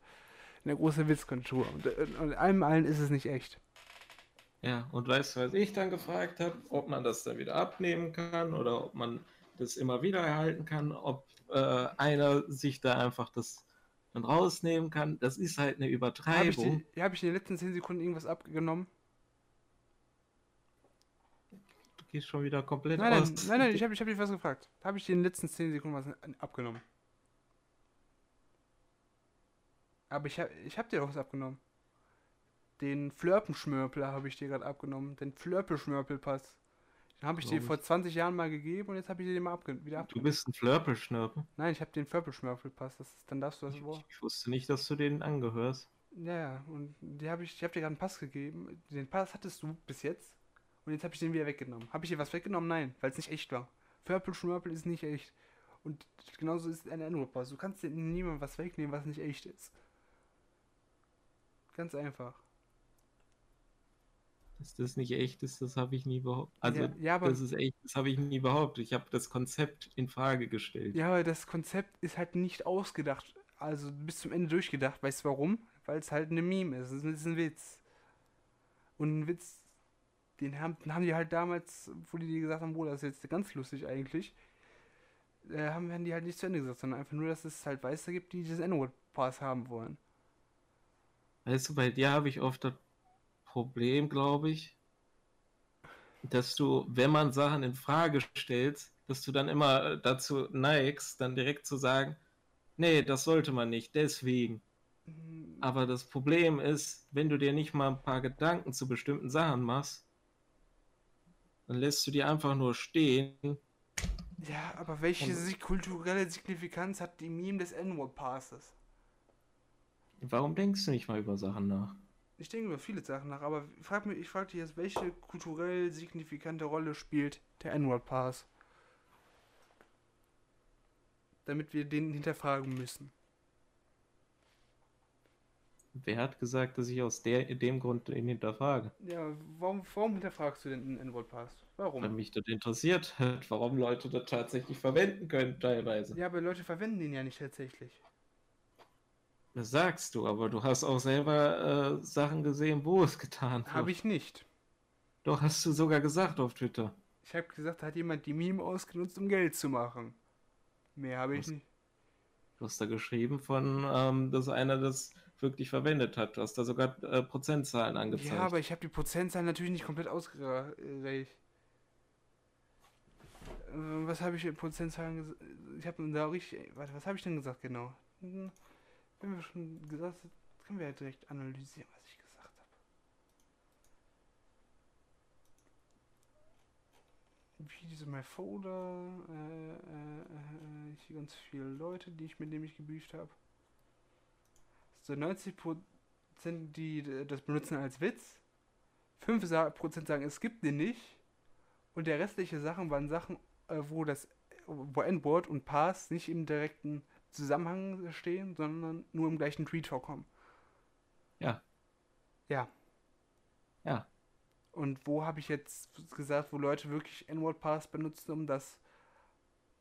A: eine große Witzkultur. Und, äh, und allem allen ist es nicht echt.
B: Ja, und weißt du, was ich dann gefragt habe, ob man das dann wieder abnehmen kann oder ob man das immer wieder erhalten kann, ob äh, einer sich da einfach das dann rausnehmen kann. Das ist halt eine Übertreibung.
A: Habe ich, hab ich in den letzten 10 Sekunden irgendwas abgenommen?
B: Gehst schon wieder komplett
A: nein,
B: aus.
A: Nein, nein, nein, ich habe ich hab dich was gefragt. Habe ich dir in den letzten 10 Sekunden was abgenommen? Aber ich habe ich hab dir doch was abgenommen. Den Flörpenschmörpel habe ich dir gerade abgenommen. Den Flörpelschmörpelpass. Den habe ich dir vor 20 Jahren mal gegeben und jetzt habe ich dir den mal abge wieder
B: abgenommen. Du bist ein Flörpelschnörpel?
A: Nein, ich habe den Flörpelschmörpelpass. Das dann darfst du das
B: ich, ich wusste nicht, dass du den angehörst.
A: Ja, und die habe ich, ich habe dir gerade einen Pass gegeben. Den Pass hattest du bis jetzt. Und jetzt habe ich den wieder weggenommen. Habe ich dir was weggenommen? Nein, weil es nicht echt war. Flörpelschmörpel ist nicht echt. Und genauso ist ein Android-Pass. Du kannst dir niemandem was wegnehmen, was nicht echt ist. Ganz einfach.
B: Dass das nicht echt ist, das habe ich nie behauptet. Also,
A: ja, ja, aber,
B: das ist echt, das habe ich nie behauptet. Ich habe das Konzept in Frage gestellt.
A: Ja, aber das Konzept ist halt nicht ausgedacht. Also bis zum Ende durchgedacht. Weißt du warum? Weil es halt eine Meme ist. Es ist ein Witz. Und ein Witz, den haben, den haben die halt damals, wo die gesagt haben, Bruder, das ist jetzt ganz lustig eigentlich, äh, haben, haben die halt nicht zu Ende gesagt, sondern einfach nur, dass es halt Weiße gibt, die dieses N-Word-Pass haben wollen.
B: Weißt du, bei dir habe ich oft das Problem, glaube ich, dass du, wenn man Sachen in Frage stellst, dass du dann immer dazu neigst, dann direkt zu sagen, nee, das sollte man nicht, deswegen. Mhm. Aber das Problem ist, wenn du dir nicht mal ein paar Gedanken zu bestimmten Sachen machst, dann lässt du die einfach nur stehen.
A: Ja, aber welche kulturelle Signifikanz hat die Meme des N-Word-Passes?
B: Warum denkst du nicht mal über Sachen nach?
A: Ich denke über viele Sachen nach, aber frag mich, ich frage dich jetzt, welche kulturell signifikante Rolle spielt der N-Word Pass? Damit wir den hinterfragen müssen.
B: Wer hat gesagt, dass ich aus der, dem Grund ihn hinterfrage?
A: Ja, warum, warum hinterfragst du den N-Word Pass? Warum?
B: Weil mich das interessiert hat, warum Leute das tatsächlich verwenden können, teilweise.
A: Ja, aber Leute verwenden den ja nicht tatsächlich.
B: Das sagst du, aber du hast auch selber äh, Sachen gesehen, wo es getan
A: wird. Habe ich nicht.
B: Doch, hast du sogar gesagt auf Twitter.
A: Ich habe gesagt, hat jemand die Meme ausgenutzt, um Geld zu machen. Mehr habe ich nicht.
B: Du hast da geschrieben von, ähm, dass einer das wirklich verwendet hat. Du hast da sogar äh, Prozentzahlen angezeigt. Ja,
A: aber ich habe die Prozentzahlen natürlich nicht komplett ausgereicht. Äh, was habe ich in Prozentzahlen gesagt? Ich habe da richtig. Warte, was habe ich denn gesagt genau? Hm. Wenn wir schon gesagt haben, können wir ja direkt analysieren, was ich gesagt habe. Wie diese My Folder, äh, äh, äh, hier ganz viele Leute, die ich mit dem ich gebrieft habe. So 90% die das benutzen als Witz. 5% sagen, es gibt den nicht. Und der restliche Sachen waren Sachen, äh, wo das wo N-Word und Pass nicht im direkten Zusammenhang stehen, sondern nur im gleichen Tweet vorkommen.
B: Ja.
A: Ja.
B: Ja.
A: Und wo habe ich jetzt gesagt, wo Leute wirklich N-Word-Pass benutzen, um das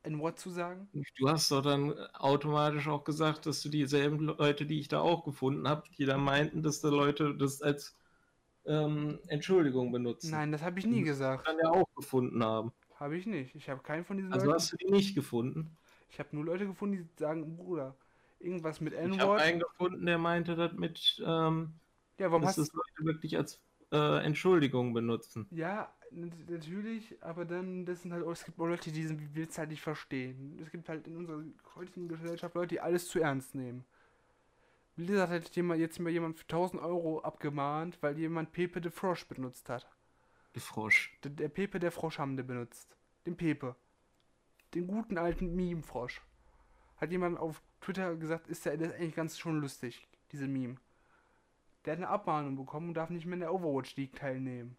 A: N-Word zu sagen?
B: Du hast doch dann automatisch auch gesagt, dass du dieselben Leute, die ich da auch gefunden habe, die da meinten, dass da Leute das als ähm, Entschuldigung benutzen.
A: Nein, das habe ich nie gesagt.
B: Dann ja auch gefunden haben.
A: Habe ich nicht. Ich habe keinen von diesen
B: also Leuten. Also hast du die nicht gefunden?
A: Ich habe nur Leute gefunden, die sagen, Bruder, irgendwas mit
B: N-Wort. Ich habe einen gefunden, der meinte das mit, ähm,
A: ja, warum
B: dass das Leute wirklich als äh, Entschuldigung benutzen.
A: Ja, natürlich, aber dann, das sind halt auch, es gibt auch Leute, die diesen Witz halt nicht verstehen. Es gibt halt in unserer heutigen Gesellschaft Leute, die alles zu ernst nehmen. Blizzard hat jetzt mal jemand für 1000 Euro abgemahnt, weil jemand Pepe de Frosch benutzt hat.
B: De Frosch.
A: Der, der Pepe der Frosch haben die benutzt. Den Pepe den guten alten Meme-Frosch. Hat jemand auf Twitter gesagt, ist ist eigentlich ganz schon lustig, diese Meme. Der hat eine Abmahnung bekommen und darf nicht mehr in der Overwatch League teilnehmen.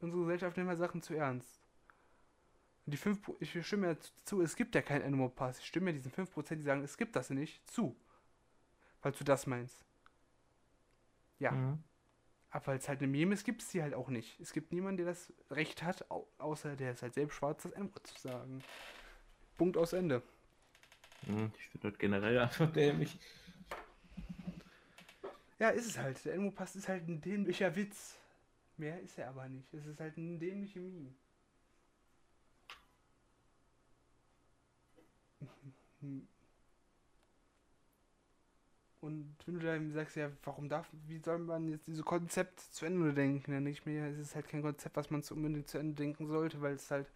A: Unsere Gesellschaft nimmt mal Sachen zu ernst. Und die 5, ich stimme ja zu, es gibt ja keinen Animal Pass. Ich stimme ja diesen 5%, die sagen, es gibt das nicht, zu. Falls du das meinst. Ja. Mhm. Aber weil es halt eine Meme ist, gibt es die halt auch nicht. Es gibt niemanden, der das Recht hat, außer der ist halt selbst schwarz, das N-Wort zu sagen. Punkt aus Ende.
B: Hm, ich finde das generell einfach dämlich.
A: Ja, ist es halt. Der N-Pass ist halt ein dämlicher Witz. Mehr ist er aber nicht. Es ist halt ein dämlicher Meme. Und wenn du dann sagst, ja, warum darf, wie soll man jetzt dieses Konzept zu Ende denken? Dann denke ich es ist halt kein Konzept, was man unbedingt zu Ende denken sollte, weil es halt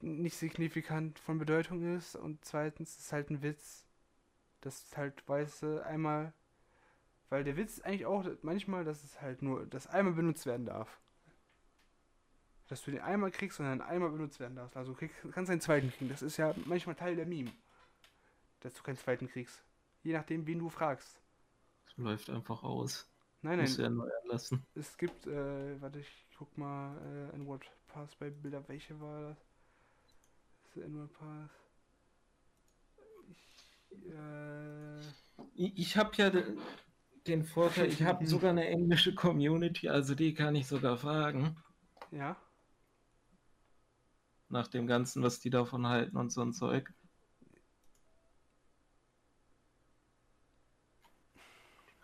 A: nicht signifikant von Bedeutung ist. Und zweitens ist es halt ein Witz, dass halt Weiße einmal, weil der Witz ist eigentlich auch manchmal, dass es halt nur, dass einmal benutzt werden darf. Dass du den einmal kriegst und dann einmal benutzt werden darfst. Also du kriegst, kannst einen zweiten kriegen. Das ist ja manchmal Teil der Meme. Dass du keinen zweiten kriegst. Je nachdem, wen du fragst.
B: Es läuft einfach aus.
A: Nein, nein.
B: Ja neu anlassen.
A: Es gibt, äh, warte, ich guck mal, äh, ein Word Pass bei Bilder. Welche war das? Das ist ein Pass.
B: Ich, äh, ich, ich habe ja den Vorteil, ich habe sogar eine englische Community, also die kann ich sogar fragen.
A: Ja.
B: Nach dem Ganzen, was die davon halten und so ein Zeug.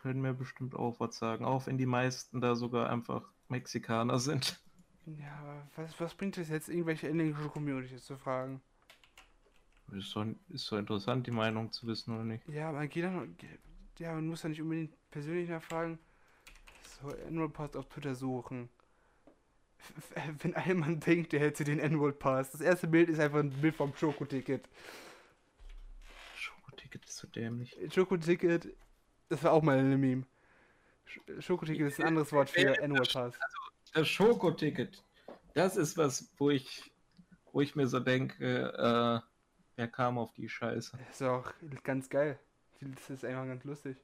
B: können mir bestimmt auch was sagen, auch wenn die meisten da sogar einfach Mexikaner sind.
A: Ja, aber was, was bringt es jetzt, irgendwelche englische Communities zu fragen?
B: Ist doch, ist doch interessant, die Meinung zu wissen, oder nicht?
A: Ja, aber geht dann, ja, man muss ja nicht unbedingt persönlich nachfragen. So, Annual Pass auf Twitter suchen. Wenn ein denkt, der hätte den Annual Pass. Das erste Bild ist einfach ein Bild vom Schokoticket.
B: Schokoticket ist so dämlich.
A: Schokoticket das war auch mal eine Meme. Schokoticket ist ein anderes Wort für Annual Pass. Also,
B: das Schokoticket, das ist was, wo ich, wo ich mir so denke, äh, wer kam auf die Scheiße?
A: Das ist auch ganz geil. Das ist einfach ganz lustig.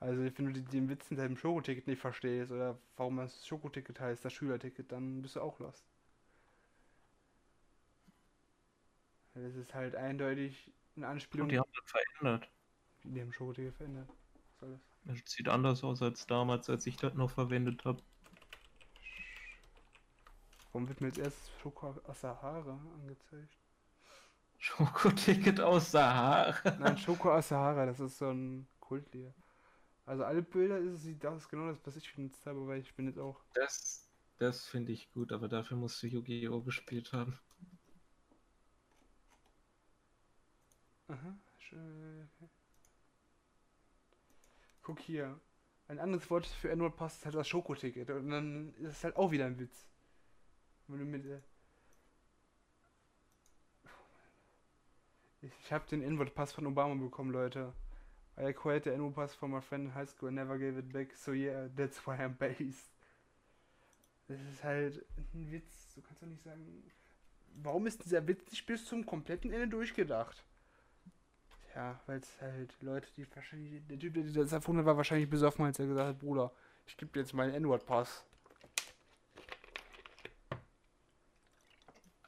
A: Also, wenn du den Witz in deinem Schokoticket nicht verstehst oder warum das Schokoticket heißt, das Schülerticket, dann bist du auch lost. Das ist halt eindeutig eine Anspielung. Und
B: die haben das verändert.
A: Die haben Schokoticket verändert.
B: Was soll das? das? Sieht anders aus als damals, als ich das noch verwendet habe.
A: Warum wird mir jetzt erst Schoko aus Sahara angezeigt?
B: Schokoticket aus Sahara?
A: Nein, Schoko aus Sahara, das ist so ein Kultlied. Also alle Bilder ist es das ist genau das, was ich benutzt habe, weil ich bin jetzt auch.
B: Das, das finde ich gut, aber dafür musst du Yu-Gi-Oh! gespielt haben.
A: Aha, schön. Guck hier. Ein anderes Wort für Pass ist halt das Schokoticket. Und dann ist es halt auch wieder ein Witz. Wenn du mit. Ich ich habe den Inward Pass von Obama bekommen, Leute. I acquired the Inward Pass from my friend in high school and never gave it back. So yeah, that's why I'm based. Das ist halt ein Witz. Du kannst doch nicht sagen. Warum ist dieser Witz nicht bis zum kompletten Ende durchgedacht? Ja, weil es halt Leute, die wahrscheinlich. Der Typ, der das erfunden hat, war wahrscheinlich besoffen, als er gesagt hat: Bruder, ich gebe dir jetzt meinen N-Word-Pass.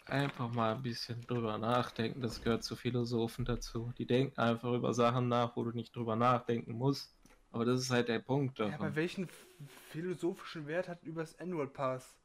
B: Einfach mal ein bisschen drüber nachdenken, das gehört zu Philosophen dazu. Die denken einfach über Sachen nach, wo du nicht drüber nachdenken musst. Aber das ist halt der Punkt.
A: Davon. Ja, aber welchen philosophischen Wert hat über das N-Word-Pass?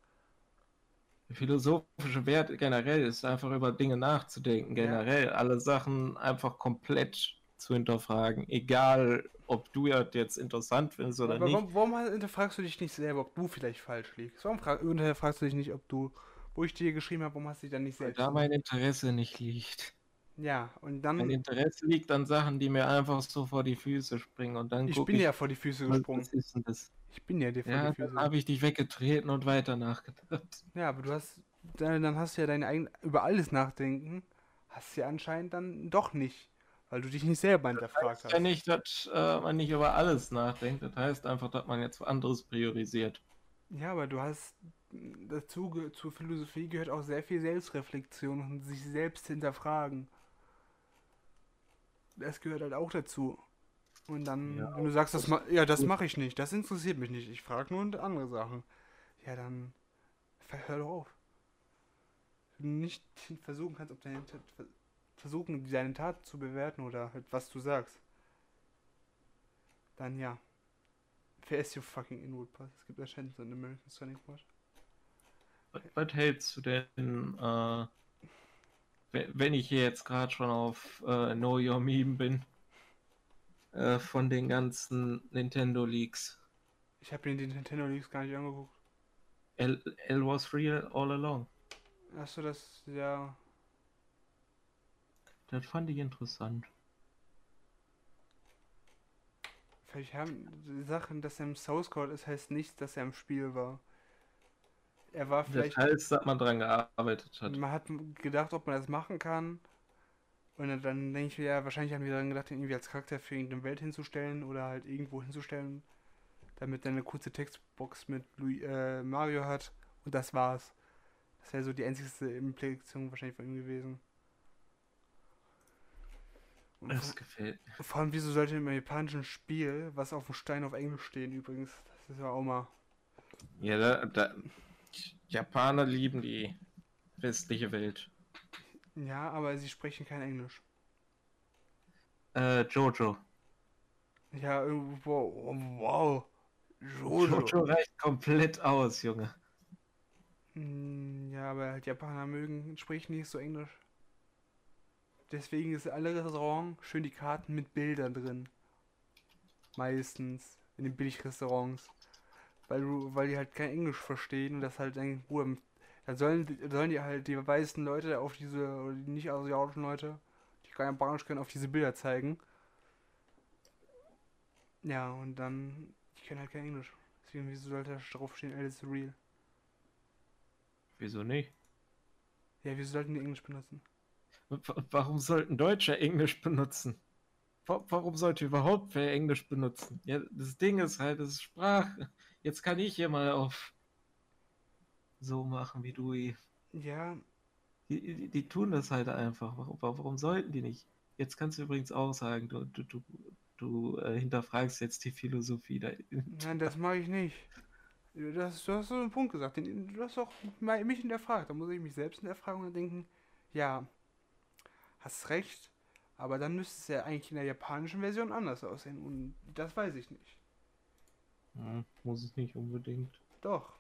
B: Der philosophische Wert generell ist einfach über Dinge nachzudenken, generell ja. alle Sachen einfach komplett zu hinterfragen, egal ob du ja jetzt interessant findest oder Aber nicht.
A: Warum, warum hinterfragst du dich nicht selber, ob du vielleicht falsch liegst? Warum hinterfragst du dich nicht, ob du, wo ich dir geschrieben habe, warum hast du dich dann nicht selbst?
B: Weil da mein Interesse nicht liegt.
A: Ja, und dann.
B: Mein Interesse liegt an Sachen, die mir einfach so vor die Füße springen und dann.
A: Ich bin ich, ja vor die Füße gesprungen. Was ist denn das? Ich bin ja
B: dir vor ja, die Füße. Dann habe ich dich weggetreten und weiter nachgedacht.
A: Ja, aber du hast. Dann, dann hast du ja dein eigen. Über alles nachdenken. Hast du ja anscheinend dann doch nicht. Weil du dich nicht selber hinterfragt
B: das heißt hast. Ja nicht, dass äh, man nicht über alles nachdenkt. Das heißt einfach, dass man jetzt anderes priorisiert.
A: Ja, aber du hast dazu zur Philosophie gehört auch sehr viel Selbstreflexion und sich selbst hinterfragen. Das gehört halt auch dazu. Und dann, ja, wenn du sagst, das, das ja, das mache ich nicht, das interessiert mich nicht, ich frage nur andere Sachen. Ja, dann hör doch auf. Wenn du nicht versuchen kannst, ob deine versuchen, deine Tat zu bewerten oder halt, was du sagst, dann ja. Wer ist your fucking Inwood Pass? Es gibt anscheinend so einen American Sonic Wort.
B: Was hältst du denn, äh, wenn ich hier jetzt gerade schon auf äh, Know Your Meme bin? äh, von den ganzen Nintendo Leaks.
A: Ich habe mir die Nintendo Leaks gar nicht angeguckt.
B: L, L was real all along.
A: Achso, das, ja.
B: Das fand ich interessant.
A: Vielleicht haben die Sachen, dass er im Source Code ist, heißt nicht, dass er im Spiel war. Er war vielleicht.
B: Heißt, dass man dran gearbeitet hat.
A: Man hat gedacht, ob man das machen kann. Und dann denke ich mir, ja, wahrscheinlich haben wir dann gedacht, ihn irgendwie als Charakter für irgendeine Welt hinzustellen oder halt irgendwo hinzustellen, damit er eine kurze Textbox mit Louis, äh, Mario hat. Und das war's. Das wäre so die einzigste Implikation wahrscheinlich von ihm gewesen.
B: Und das gefällt
A: mir. Vor allem, wieso sollte im japanischen Spiel, was auf dem Stein auf Englisch stehen übrigens, das ist ja auch mal.
B: Ja, da, da Japaner lieben die westliche Welt.
A: Ja, aber sie sprechen kein Englisch.
B: Äh, Jojo.
A: Ja, irgendwo, oh, wow.
B: Jojo. Jojo reicht komplett aus, Junge.
A: Hm, ja, aber halt Japaner mögen, sprechen nicht so Englisch. Deswegen ist alle Restaurants schön die Karten mit Bildern drin. Meistens. In den Billigrestaurants. Weil du, weil die halt kein Englisch verstehen und das halt denken, Bruder, dann sollen, sollen die halt die weißen Leute auf diese, oder die nicht asiatischen Leute, die kein Japanisch können, auf diese Bilder zeigen. Ja, und dann, die können halt kein Englisch. Deswegen, wieso sollte da draufstehen, Alice real?
B: Wieso nicht?
A: Ja, wieso sollten die Englisch benutzen?
B: Warum sollten Deutsche Englisch benutzen? Warum sollte überhaupt wer Englisch benutzen? Ja, das Ding ist halt, das ist Sprache. Jetzt kann ich hier mal auf so machen wie du.
A: Ja.
B: Die, die, die, tun das halt einfach. Warum, warum sollten die nicht? Jetzt kannst du übrigens auch sagen, du, du, du, du äh, hinterfragst jetzt die Philosophie da.
A: Nein, das mache ich nicht. Das, du hast so einen Punkt gesagt. Du hast auch mich hinterfragt. Da muss ich mich selbst hinterfragen und denken, ja, hast recht. Aber dann müsste es ja eigentlich in der japanischen Version anders aussehen. Und das weiß ich nicht.
B: Hm, muss es nicht unbedingt.
A: Doch.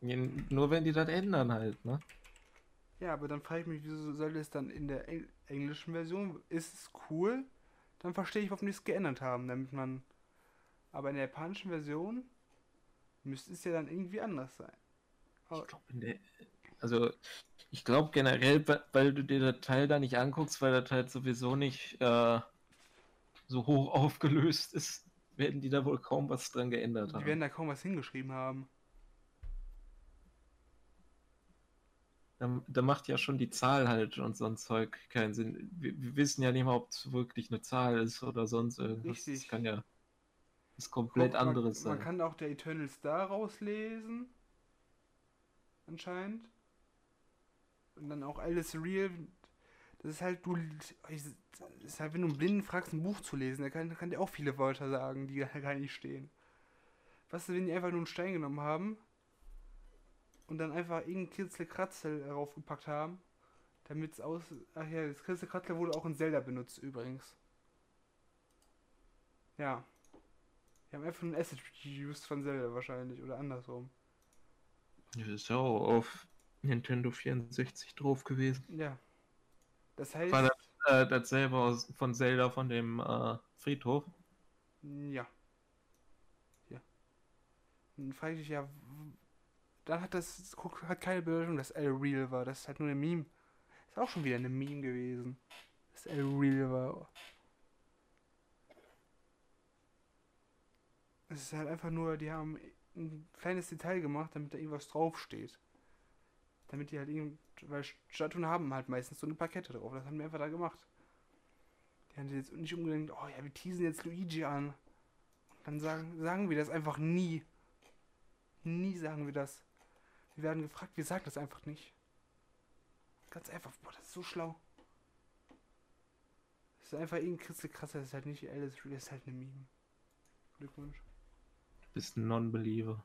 B: Nur wenn die das ändern halt, ne?
A: Ja, aber dann frage ich mich, wieso soll es dann in der Eng englischen Version, ist es cool? Dann verstehe ich, warum die es geändert haben, damit man. Aber in der japanischen Version müsste es ja dann irgendwie anders sein.
B: Aber ich glaube, in der. Also, ich glaube generell, weil du dir das Teil da nicht anguckst, weil das halt sowieso nicht äh, so hoch aufgelöst ist, werden die da wohl kaum was dran geändert
A: haben. Die werden da kaum was hingeschrieben haben.
B: Da, da, macht ja schon die Zahl halt und so ein Zeug keinen Sinn. Wir, wir wissen ja nicht mal, ob es wirklich eine Zahl ist oder sonst irgendwas. Richtig. Das kann ja was komplett Guck, anderes
A: man,
B: sein.
A: Man kann auch der Eternal Star rauslesen. Anscheinend. Und dann auch alles real. Das ist halt, du. Das ist halt, wenn du einen Blinden fragst, ein Buch zu lesen, der kann, kann dir auch viele Wörter sagen, die gar nicht stehen. Was, wenn die einfach nur einen Stein genommen haben und dann einfach irgendein Kitzelkratzel draufgepackt haben, damit es aus. Ach ja, das Kitzelkratzel wurde auch in Zelda benutzt übrigens. Ja. Die haben einfach ein Asset used von Zelda wahrscheinlich oder andersrum.
B: Das ist ja auch auf Nintendo 64 drauf gewesen.
A: Ja. Das heißt.
B: War das, äh, dasselbe aus, von Zelda von dem äh, Friedhof?
A: Ja. Ja. Dann frage ich dich ja, dann hat das hat keine Bedeutung, dass L real war. Das ist halt nur ein Meme. Ist auch schon wieder eine Meme gewesen. Dass L real war. Es ist halt einfach nur, die haben ein kleines Detail gemacht, damit da irgendwas draufsteht. Damit die halt irgendwie, weil Statuen haben halt meistens so eine Plakette drauf. Das haben wir einfach da gemacht. Die haben jetzt nicht unbedingt, oh ja, wir teasen jetzt Luigi an. Und dann sagen, sagen wir das einfach nie. Nie sagen wir das. Wir werden gefragt, wir sagen das einfach nicht. Ganz einfach, boah, das ist so schlau. Das ist einfach irgendein Christel krasser, das ist halt nicht Alice das ist halt eine Meme. Glückwunsch.
B: Du bist ein Non-Believer.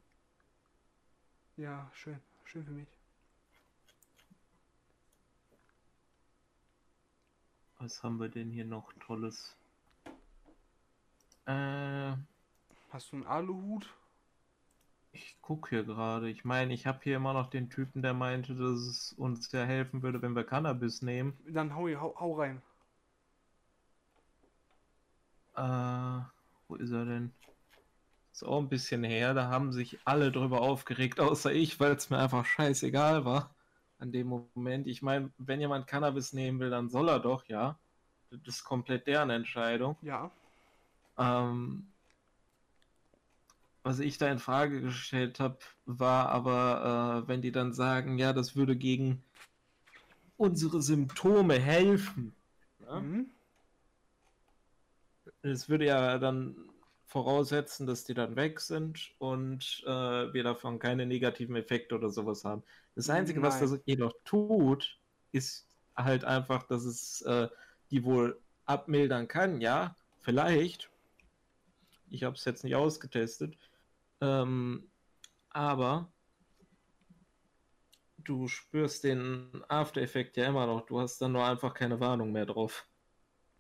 A: Ja, schön. Schön für mich.
B: Was haben wir denn hier noch Tolles? Äh.
A: Hast du einen Aluhut?
B: Ich gucke hier gerade. Ich meine, ich habe hier immer noch den Typen, der meinte, dass es uns ja helfen würde, wenn wir Cannabis nehmen.
A: Dann hau, hau, hau rein.
B: Äh, wo ist er denn? Ist auch ein bisschen her. Da haben sich alle drüber aufgeregt, außer ich, weil es mir einfach scheißegal war an dem Moment. Ich meine, wenn jemand Cannabis nehmen will, dann soll er doch, ja. Das ist komplett deren Entscheidung.
A: Ja.
B: Ähm, was ich da in Frage gestellt habe, war aber, äh, wenn die dann sagen, ja, das würde gegen unsere Symptome helfen. Ja? Mhm. Es würde ja dann voraussetzen, dass die dann weg sind und äh, wir davon keine negativen Effekte oder sowas haben. Das Einzige, Nein. was das jedoch tut, ist halt einfach, dass es äh, die wohl abmildern kann, ja, vielleicht. Ich habe es jetzt nicht ausgetestet. Ähm, aber du spürst den After-Effekt ja immer noch. Du hast dann nur einfach keine Warnung mehr drauf,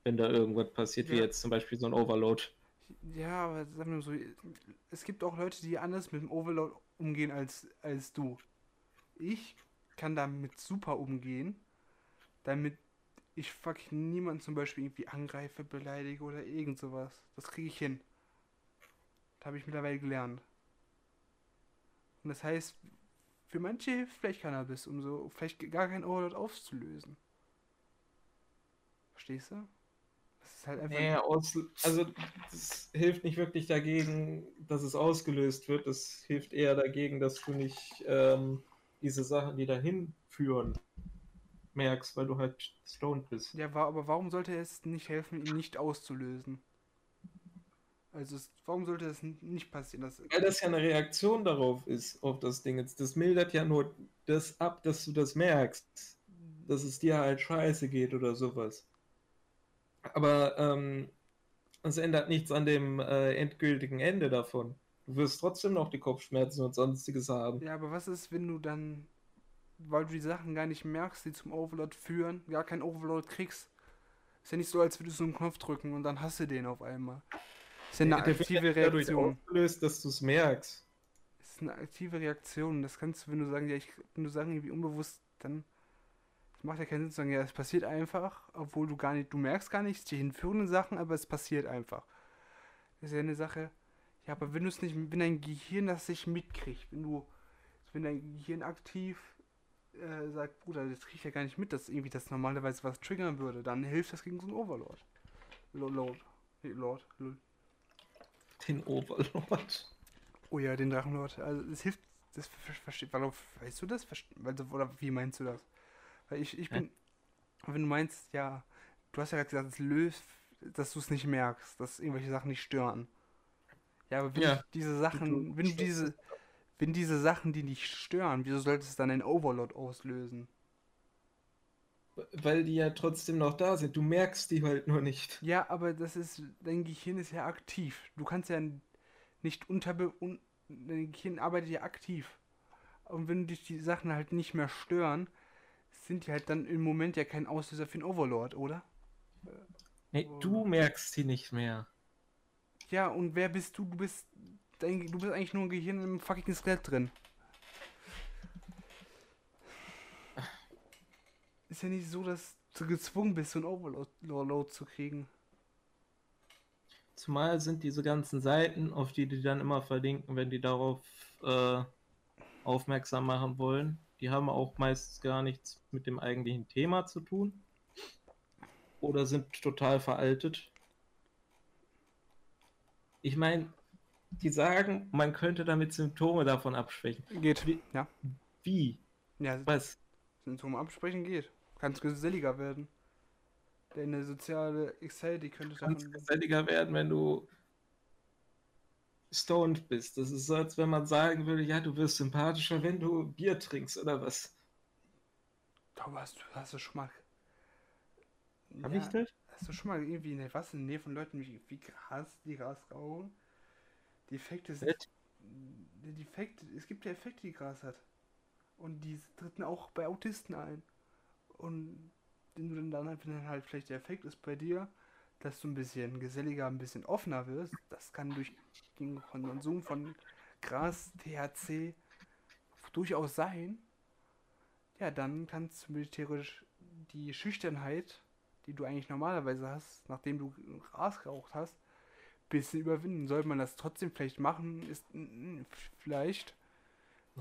B: wenn da irgendwas passiert, ja. wie jetzt zum Beispiel so ein Overload.
A: Ja, aber sagen wir so, es gibt auch Leute, die anders mit dem Overload umgehen als, als du. Ich kann damit super umgehen, damit ich fuck niemanden zum Beispiel irgendwie angreife, beleidige oder irgend sowas. Das kriege ich hin. Das habe ich mittlerweile gelernt. Und das heißt, für manche hilft vielleicht Cannabis, um so vielleicht gar kein Overload aufzulösen. Verstehst du?
B: Das ist halt einfach. Aus, also, das hilft nicht wirklich dagegen, dass es ausgelöst wird. Das hilft eher dagegen, dass du nicht ähm, diese Sachen, die dahin führen, merkst, weil du halt stoned bist.
A: Ja, aber warum sollte es nicht helfen, ihn nicht auszulösen? Also es, warum sollte das nicht passieren?
B: Das Weil das ja eine Reaktion darauf ist, auf das Ding. Das mildert ja nur das ab, dass du das merkst. Dass es dir halt scheiße geht oder sowas. Aber ähm, es ändert nichts an dem äh, endgültigen Ende davon. Du wirst trotzdem noch die Kopfschmerzen und sonstiges haben.
A: Ja, aber was ist, wenn du dann, weil du die Sachen gar nicht merkst, die zum Overload führen, gar keinen Overload kriegst? Ist ja nicht so, als würdest du einen Knopf drücken und dann hast du den auf einmal.
B: Ist ja eine ja, aktive Reaktion. Ausgelöst, dass du es merkst.
A: Ist eine aktive Reaktion. Das kannst du, wenn du sagen, ja, ich, wenn du sagen, irgendwie unbewusst, dann das macht ja keinen Sinn zu sagen, ja, es passiert einfach, obwohl du gar nicht, du merkst gar nichts, die hinführenden Sachen, aber es passiert einfach. Das ist ja eine Sache. Ja, aber wenn du es nicht, wenn dein Gehirn das sich mitkriegt, wenn du, wenn dein Gehirn aktiv äh, sagt, Bruder, das kriege ich ja gar nicht mit, dass irgendwie das normalerweise was triggern würde, dann hilft das gegen so einen Overlord. Lord. Lord. Lord
B: den Overlord.
A: Oh ja, den Drachenlord. Also es hilft, das versteht, weil weißt du das? Oder wie meinst du das? Weil ich, ich bin, ja. wenn du meinst, ja, du hast ja gerade gesagt, es löst, dass du es nicht merkst, dass irgendwelche Sachen nicht stören. Ja, aber wenn ja. diese Sachen, wenn du diese, wenn diese Sachen, die nicht stören, wieso sollte es dann ein Overload auslösen?
B: Weil die ja trotzdem noch da sind. Du merkst die halt nur nicht.
A: Ja, aber das ist, dein Gehirn ist ja aktiv. Du kannst ja nicht unterbe... Un, dein Gehirn arbeitet ja aktiv. Und wenn dich die Sachen halt nicht mehr stören, sind die halt dann im Moment ja kein Auslöser für den Overlord, oder?
B: Nee, du merkst sie nicht mehr.
A: Ja, und wer bist du? Du bist, dein, du bist eigentlich nur ein Gehirn im fucking Skelett drin. ist ja nicht so, dass du gezwungen bist, so ein Overload zu kriegen.
B: Zumal sind diese ganzen Seiten, auf die die dann immer verlinken, wenn die darauf äh, aufmerksam machen wollen, die haben auch meistens gar nichts mit dem eigentlichen Thema zu tun. Oder sind total veraltet. Ich meine, die sagen, man könnte damit Symptome davon abschwächen.
A: Geht, wie? Ja.
B: Wie?
A: Ja, was? Symptome absprechen geht. Kannst geselliger werden. Deine soziale Anxiety könnte
B: dann. Kannst geselliger werden, wenn du stoned bist. Das ist so, als wenn man sagen würde, ja, du wirst sympathischer, wenn du Bier trinkst, oder was?
A: Du hast, du schon mal.
B: Hab ja, ich das?
A: Hast du schon mal irgendwie in der, was, in der Nähe von Leuten wie, wie Gras, die Gras rauchen? Die Effekte sind. Die Effekte, es gibt ja Effekte, die Gras hat. Und die treten auch bei Autisten ein und den du dann halt, wenn dann halt vielleicht der Effekt ist bei dir, dass du ein bisschen geselliger, ein bisschen offener wirst, das kann durch den Konsum von Gras, THC durchaus sein. Ja, dann kannst du theoretisch die Schüchternheit, die du eigentlich normalerweise hast, nachdem du Gras geraucht hast, ein bisschen überwinden. Sollte man das trotzdem vielleicht machen, ist vielleicht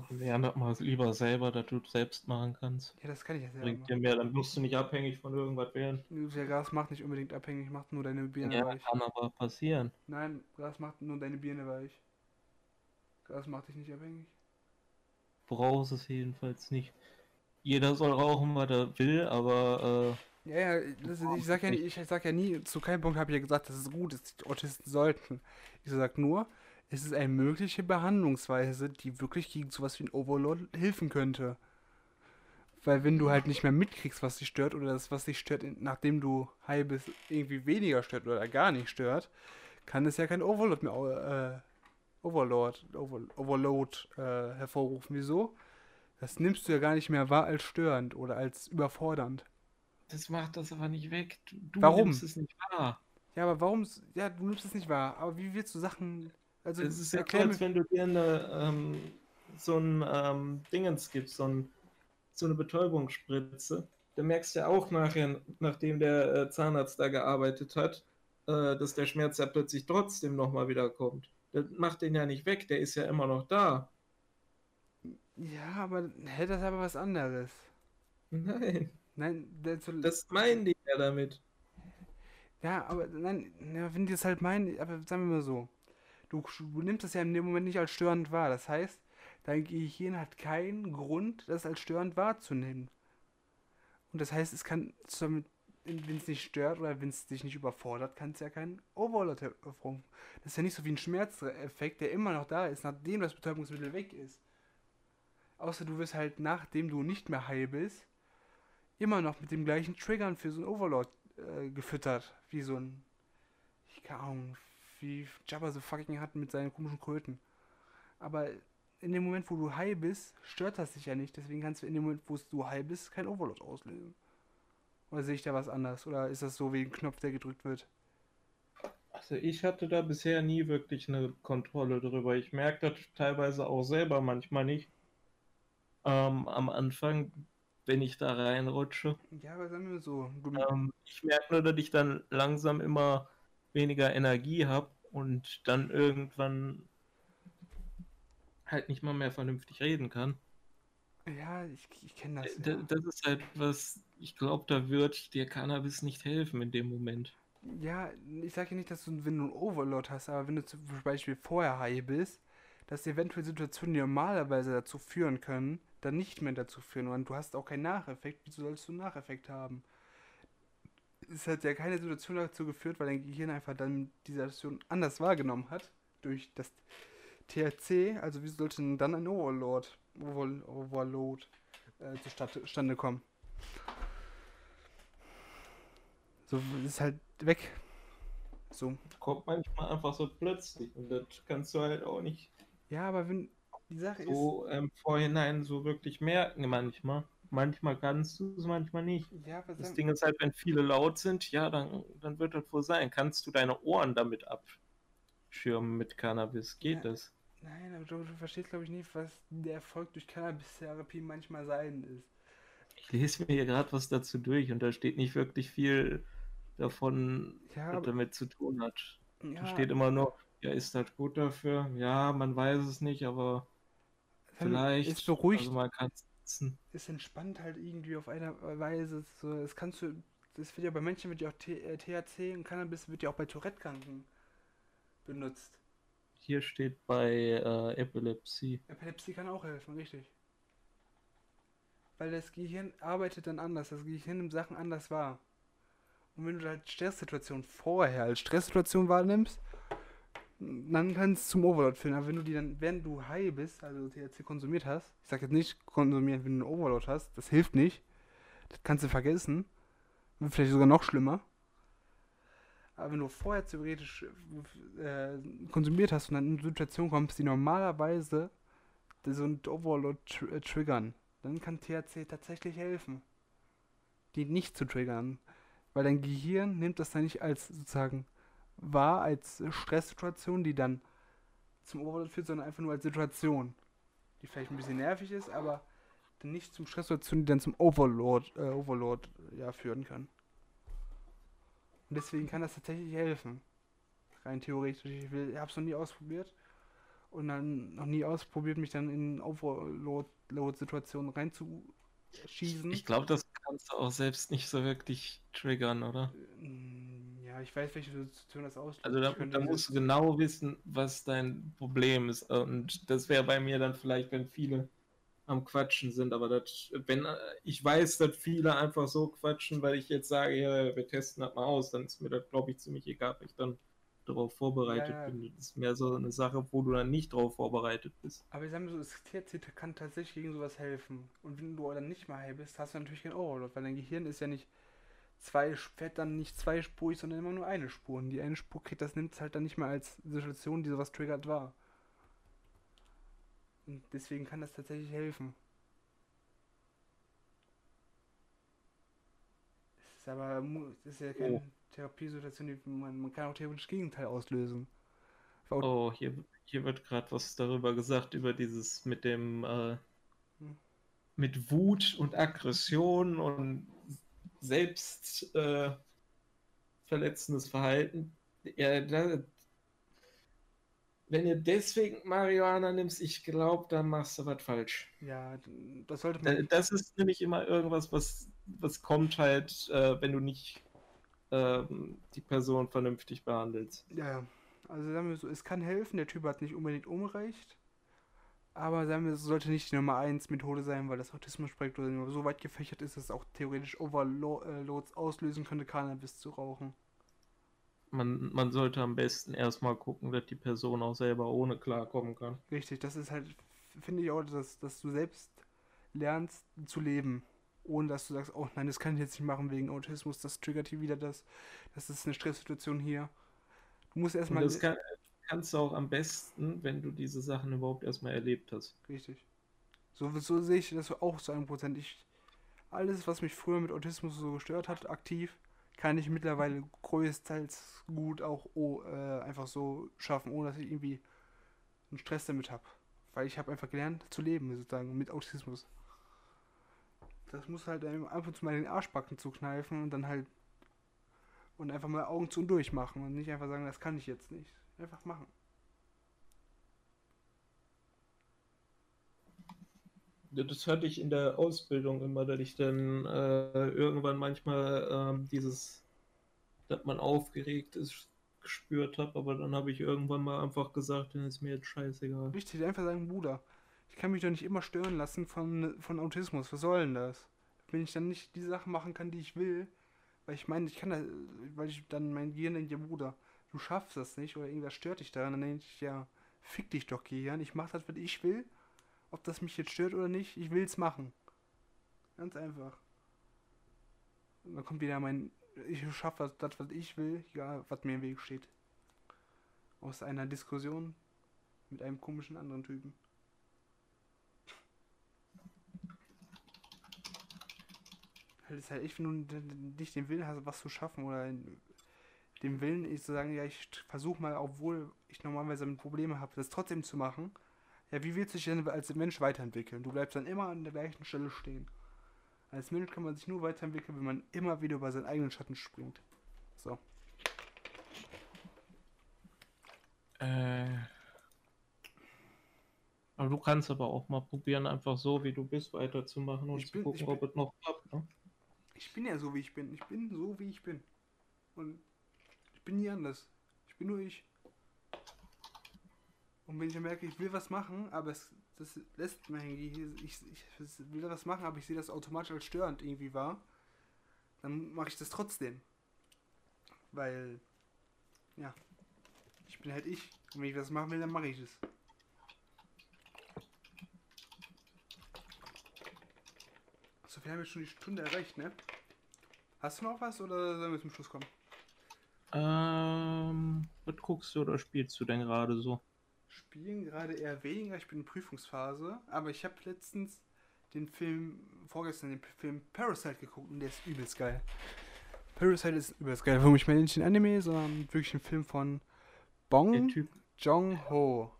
B: Lerne ja, mal lieber selber, dass du selbst machen kannst.
A: Ja, das kann ich ja
B: selber. Bringt dir mehr, dann musst du nicht abhängig von irgendwas werden.
A: Ja, Gras macht nicht unbedingt abhängig, macht nur deine Birne
B: ja, weich. kann aber passieren.
A: Nein, Gras macht nur deine Birne weich. Das macht dich nicht abhängig.
B: Brauchst es jedenfalls nicht. Jeder soll rauchen, was er will, aber.
A: Äh, ja, ja, das, ich sag ja, nie, ich sag ja nie, zu keinem Punkt habe ich ja gesagt, dass es gut ist, die Autisten sollten. Ich sag nur, es ist eine mögliche Behandlungsweise, die wirklich gegen sowas wie ein Overload helfen könnte. Weil wenn du halt nicht mehr mitkriegst, was dich stört, oder das, was dich stört, nachdem du high bist, irgendwie weniger stört oder gar nicht stört, kann es ja kein Overload mehr, äh, Overload, Over, Overload äh, hervorrufen. Wieso? Das nimmst du ja gar nicht mehr wahr als störend oder als überfordernd.
B: Das macht das aber nicht weg.
A: Du warum? nimmst es nicht wahr. Ja, aber warum? Ja, du nimmst es nicht wahr. Aber wie willst du Sachen.
B: Also, es ist ja klar, als wenn du dir eine, ähm, so ein ähm, Dingens gibst, so, ein, so eine Betäubungsspritze. Da merkst du ja auch nachher, nachdem der äh, Zahnarzt da gearbeitet hat, äh, dass der Schmerz ja plötzlich trotzdem nochmal wieder kommt. Das macht den ja nicht weg, der ist ja immer noch da.
A: Ja, aber hätte das aber was anderes.
B: Nein.
A: Nein,
B: das, das meinen die ja damit.
A: Ja, aber nein, ja, wenn die das halt meinen, aber sagen wir mal so, du, du nimmst das ja in dem Moment nicht als störend wahr. Das heißt, dein Gehirn hat keinen Grund, das als störend wahrzunehmen. Und das heißt, es kann wenn es nicht stört oder wenn es dich nicht überfordert, kann es ja keinen Overload hervorrufen. Das ist ja nicht so wie ein Schmerzeffekt, der immer noch da ist, nachdem das Betäubungsmittel weg ist. Außer du wirst halt, nachdem du nicht mehr heil bist, immer noch mit dem gleichen Triggern für so ein Overload äh, gefüttert. Wie so ein, ich keine Ahnung, wie Jabba so fucking hat mit seinen komischen Kröten. Aber in dem Moment, wo du high bist, stört das dich ja nicht. Deswegen kannst du in dem Moment, wo du high bist, kein Overload auslösen. Oder sehe ich da was anders? Oder ist das so wie ein Knopf, der gedrückt wird?
B: Also ich hatte da bisher nie wirklich eine Kontrolle drüber. Ich merke das teilweise auch selber manchmal nicht. Ähm, am Anfang, wenn ich da reinrutsche.
A: Ja, aber sagen wir so.
B: Ähm, ich merke nur, dass ich dann langsam immer weniger Energie habe und dann irgendwann halt nicht mal mehr vernünftig reden kann.
A: Ja, ich, ich kenne das.
B: Ja. Das ist halt was, ich glaube, da wird dir Cannabis nicht helfen in dem Moment.
A: Ja, ich sage ja nicht, dass du, wenn du einen Overload hast, aber wenn du zum Beispiel vorher high bist, dass eventuell Situationen, die normalerweise dazu führen können, dann nicht mehr dazu führen. Und du hast auch keinen Nacheffekt. Wieso sollst du einen Nacheffekt haben? Es hat ja keine Situation dazu geführt, weil dein Gehirn einfach dann die Situation anders wahrgenommen hat. Durch das THC. Also, wie sollte dann ein Overload Overload äh, zustande kommen. So ist halt weg. So.
B: Kommt manchmal einfach so plötzlich und das kannst du halt auch nicht.
A: Ja, aber wenn die Sache
B: so
A: ist.
B: im ähm, Vorhinein so wirklich merken manchmal. Manchmal kannst du es, manchmal nicht.
A: Ja,
B: das Ding ist halt, wenn viele laut sind, ja, dann, dann wird das wohl sein. Kannst du deine Ohren damit abschirmen mit Cannabis? Geht ja. das?
A: Nein, aber du, du verstehst, glaube ich, nicht, was der Erfolg durch Cannabis-Therapie manchmal sein ist.
B: Ich lese mir hier gerade was dazu durch und da steht nicht wirklich viel davon, ja, was damit zu tun hat. Ja. Da steht immer nur, ja, ist das gut dafür? Ja, man weiß es nicht, aber vielleicht.
A: Ist beruhigt. Also
B: man kann es
A: Ist entspannt halt irgendwie auf einer Weise. So, das kannst du. Das wird ja bei Menschen wird ja auch THC äh, und Cannabis wird ja auch bei Tourette-Kranken benutzt.
B: Hier steht bei äh, Epilepsie.
A: Epilepsie kann auch helfen, richtig. Weil das Gehirn arbeitet dann anders. Das Gehirn nimmt Sachen anders wahr. Und wenn du halt Stresssituationen vorher als Stresssituation wahrnimmst, dann kann es zum Overload führen. Aber wenn du die dann, während du high bist, also THC konsumiert hast, ich sag jetzt nicht konsumieren, wenn du einen Overload hast, das hilft nicht. Das kannst du vergessen. Vielleicht sogar noch schlimmer. Aber wenn du vorher theoretisch äh, konsumiert hast und dann in eine Situation kommst, die normalerweise so ein Overload tr äh, triggern, dann kann THC tatsächlich helfen, die nicht zu triggern. Weil dein Gehirn nimmt das dann nicht als sozusagen wahr, als Stresssituation, die dann zum Overload führt, sondern einfach nur als Situation, die vielleicht ein bisschen nervig ist, aber nicht zum Stresssituation, die dann zum Overload, äh, Overload ja, führen kann. Und deswegen kann das tatsächlich helfen. Rein theoretisch. Ich, will, ich habe es noch nie ausprobiert. Und dann noch nie ausprobiert, mich dann in Overload-Situationen reinzuschießen.
B: Ich, ich glaube, das kannst du auch selbst nicht so wirklich triggern, oder?
A: Mm, ja, ich weiß, welche Situation das auslöst.
B: Also da, da musst du genau wissen, was dein Problem ist. Und das wäre bei mir dann vielleicht, wenn viele am Quatschen sind, aber das, wenn ich weiß, dass viele einfach so quatschen, weil ich jetzt sage, ja, wir testen das mal aus, dann ist mir das, glaube ich, ziemlich egal, ob ich dann darauf vorbereitet ja, ja. bin. Das ist mehr so eine Sache, wo du dann nicht darauf vorbereitet bist.
A: Aber ich sage mal so, das THC kann tatsächlich gegen sowas helfen. Und wenn du dann nicht mal high bist, hast du natürlich kein Overload, weil dein Gehirn ist ja nicht zwei, fährt dann nicht zweispurig, sondern immer nur eine Spur. Und die eine Spur kriegt, das nimmt es halt dann nicht mehr als Situation, die sowas triggert war. Und deswegen kann das tatsächlich helfen. Es ist aber, es ist ja keine oh. Therapiesituation, die man, man kann auch theoretisch Gegenteil auslösen.
B: Oh, hier, hier wird gerade was darüber gesagt, über dieses mit dem, äh, hm. mit Wut und Aggression und selbst äh, verletzendes Verhalten. Ja, da, wenn ihr deswegen Marihuana nimmst, ich glaube, dann machst du was falsch.
A: Ja, das sollte man.
B: Das ist nämlich immer irgendwas, was, was kommt halt, äh, wenn du nicht äh, die Person vernünftig behandelst.
A: Ja, also sagen wir so, es kann helfen, der Typ hat nicht unbedingt umreicht. Aber sagen wir, es sollte nicht die Nummer 1 Methode sein, weil das Autismus-Spektrum so weit gefächert ist, dass es auch theoretisch Overloads auslösen könnte, Cannabis zu rauchen.
B: Man, man sollte am besten erstmal gucken, dass die Person auch selber ohne klarkommen kann.
A: Richtig, das ist halt, finde ich auch, dass, dass du selbst lernst zu leben. Ohne dass du sagst, oh nein, das kann ich jetzt nicht machen wegen Autismus, das triggert hier wieder das, das ist eine Stresssituation hier. Du musst erstmal.
B: Das kann, kannst du auch am besten, wenn du diese Sachen überhaupt erstmal erlebt hast.
A: Richtig. So, so sehe ich das auch zu einem Prozent. Ich, alles, was mich früher mit Autismus so gestört hat, aktiv, kann ich mittlerweile größtenteils gut auch oh, äh, einfach so schaffen, ohne dass ich irgendwie einen Stress damit habe. Weil ich habe einfach gelernt zu leben, sozusagen, mit Autismus. Das muss halt einfach zu mal den Arschbacken zu kneifen und dann halt und einfach mal Augen zu und durch machen und nicht einfach sagen, das kann ich jetzt nicht. Einfach machen.
B: Das hatte ich in der Ausbildung immer, dass ich dann äh, irgendwann manchmal äh, dieses, dass man aufgeregt ist, gespürt habe, aber dann habe ich irgendwann mal einfach gesagt, dann ist mir jetzt scheißegal.
A: Wichtig, einfach sagen, Bruder, ich kann mich doch nicht immer stören lassen von, von Autismus. Was soll denn das? Wenn ich dann nicht die Sachen machen kann, die ich will, weil ich meine, ich kann da, weil ich dann mein Gehirn denkt, ja Bruder, du schaffst das nicht oder irgendwas stört dich daran, dann denke ich, ja, fick dich doch, Gehirn, ich mach das, was ich will. Ob das mich jetzt stört oder nicht, ich will's machen. Ganz einfach. Und dann kommt wieder mein, ich schaffe das, was ich will, egal was mir im Weg steht. Aus einer Diskussion mit einem komischen anderen Typen. Halt ist halt echt, wenn du nicht den Willen hast, was zu schaffen oder dem Willen ist zu sagen, ja, ich versuche mal, obwohl ich normalerweise ein Probleme habe, das trotzdem zu machen. Ja, wie wird sich denn als Mensch weiterentwickeln? Du bleibst dann immer an der gleichen Stelle stehen. Als Mensch kann man sich nur weiterentwickeln, wenn man immer wieder über seinen eigenen Schatten springt. So.
B: Äh. Aber du kannst aber auch mal probieren, einfach so, wie du bist, weiterzumachen und ich zu bin, gucken, ob es noch klappt. Ne?
A: Ich bin ja so, wie ich bin. Ich bin so, wie ich bin. Und ich bin nie anders. Ich bin nur ich. Und wenn ich merke, ich will was machen, aber es das lässt mir irgendwie, ich, ich will was machen, aber ich sehe das automatisch als störend irgendwie wahr, dann mache ich das trotzdem. Weil, ja, ich bin halt ich. Und wenn ich was machen will, dann mache ich es. So, wir haben jetzt schon die Stunde erreicht, ne? Hast du noch was oder sollen wir zum Schluss kommen?
B: Ähm, was guckst du oder spielst du denn gerade so?
A: Spielen gerade eher weniger, ich bin in Prüfungsphase, aber ich habe letztens den Film, vorgestern den Film Parasite geguckt und der ist übelst geil. Parasite ist übelst geil, warum ich meine nicht ein Anime, sondern wirklich ein Film von Bong Jong-ho.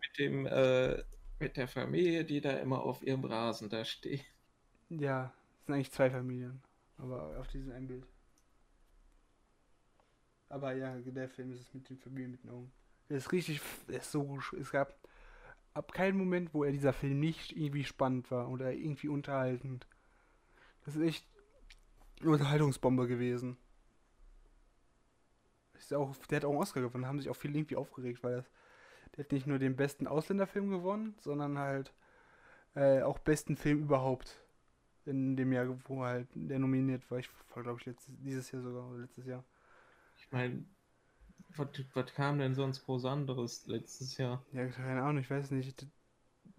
B: Mit dem, äh, mit der Familie, die da immer auf ihrem Rasen da steht.
A: Ja, es sind eigentlich zwei Familien, aber auf diesem ein Bild. Aber ja, der Film ist es mit mit den Augen. Der ist richtig, der ist so, es gab ab keinem Moment, wo er dieser Film nicht irgendwie spannend war oder irgendwie unterhaltend. Das ist echt eine Unterhaltungsbombe gewesen. ist auch, der hat auch einen Oscar gewonnen, da haben sich auch viele irgendwie aufgeregt, weil das, der hat nicht nur den besten Ausländerfilm gewonnen, sondern halt äh, auch besten Film überhaupt in dem Jahr, wo halt der nominiert war. Ich war, glaube ich, letztes, dieses Jahr sogar, oder letztes Jahr.
B: Ich meine, was, was kam denn sonst groß anderes letztes Jahr?
A: Ja, keine Ahnung, ich weiß nicht.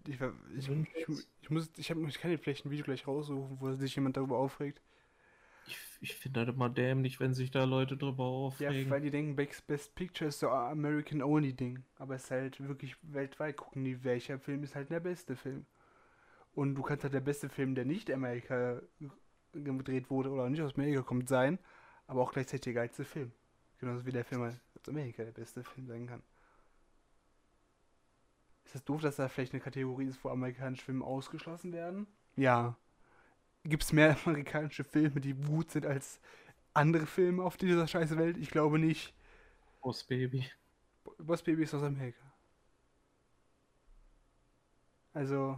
A: Ich, ich, ich, ich muss, ich, hab, ich kann dir vielleicht ein Video gleich raussuchen, wo sich jemand darüber aufregt.
B: Ich, ich finde das immer dämlich, wenn sich da Leute drüber aufregen.
A: Ja, weil die denken, Best Picture ist so ein American-Only-Ding. Aber es ist halt wirklich weltweit gucken die, welcher Film ist halt der beste Film. Und du kannst halt der beste Film, der nicht in Amerika gedreht wurde oder nicht aus Amerika kommt, sein, aber auch gleichzeitig der geilste Film. Genauso wie der Film aus Amerika der beste Film sein kann. Ist das doof, dass da vielleicht eine Kategorie ist, wo amerikanische Filme ausgeschlossen werden? Ja. Gibt es mehr amerikanische Filme, die gut sind als andere Filme auf dieser scheiße Welt? Ich glaube nicht.
B: Boss Baby.
A: Boss Baby ist aus Amerika. Also.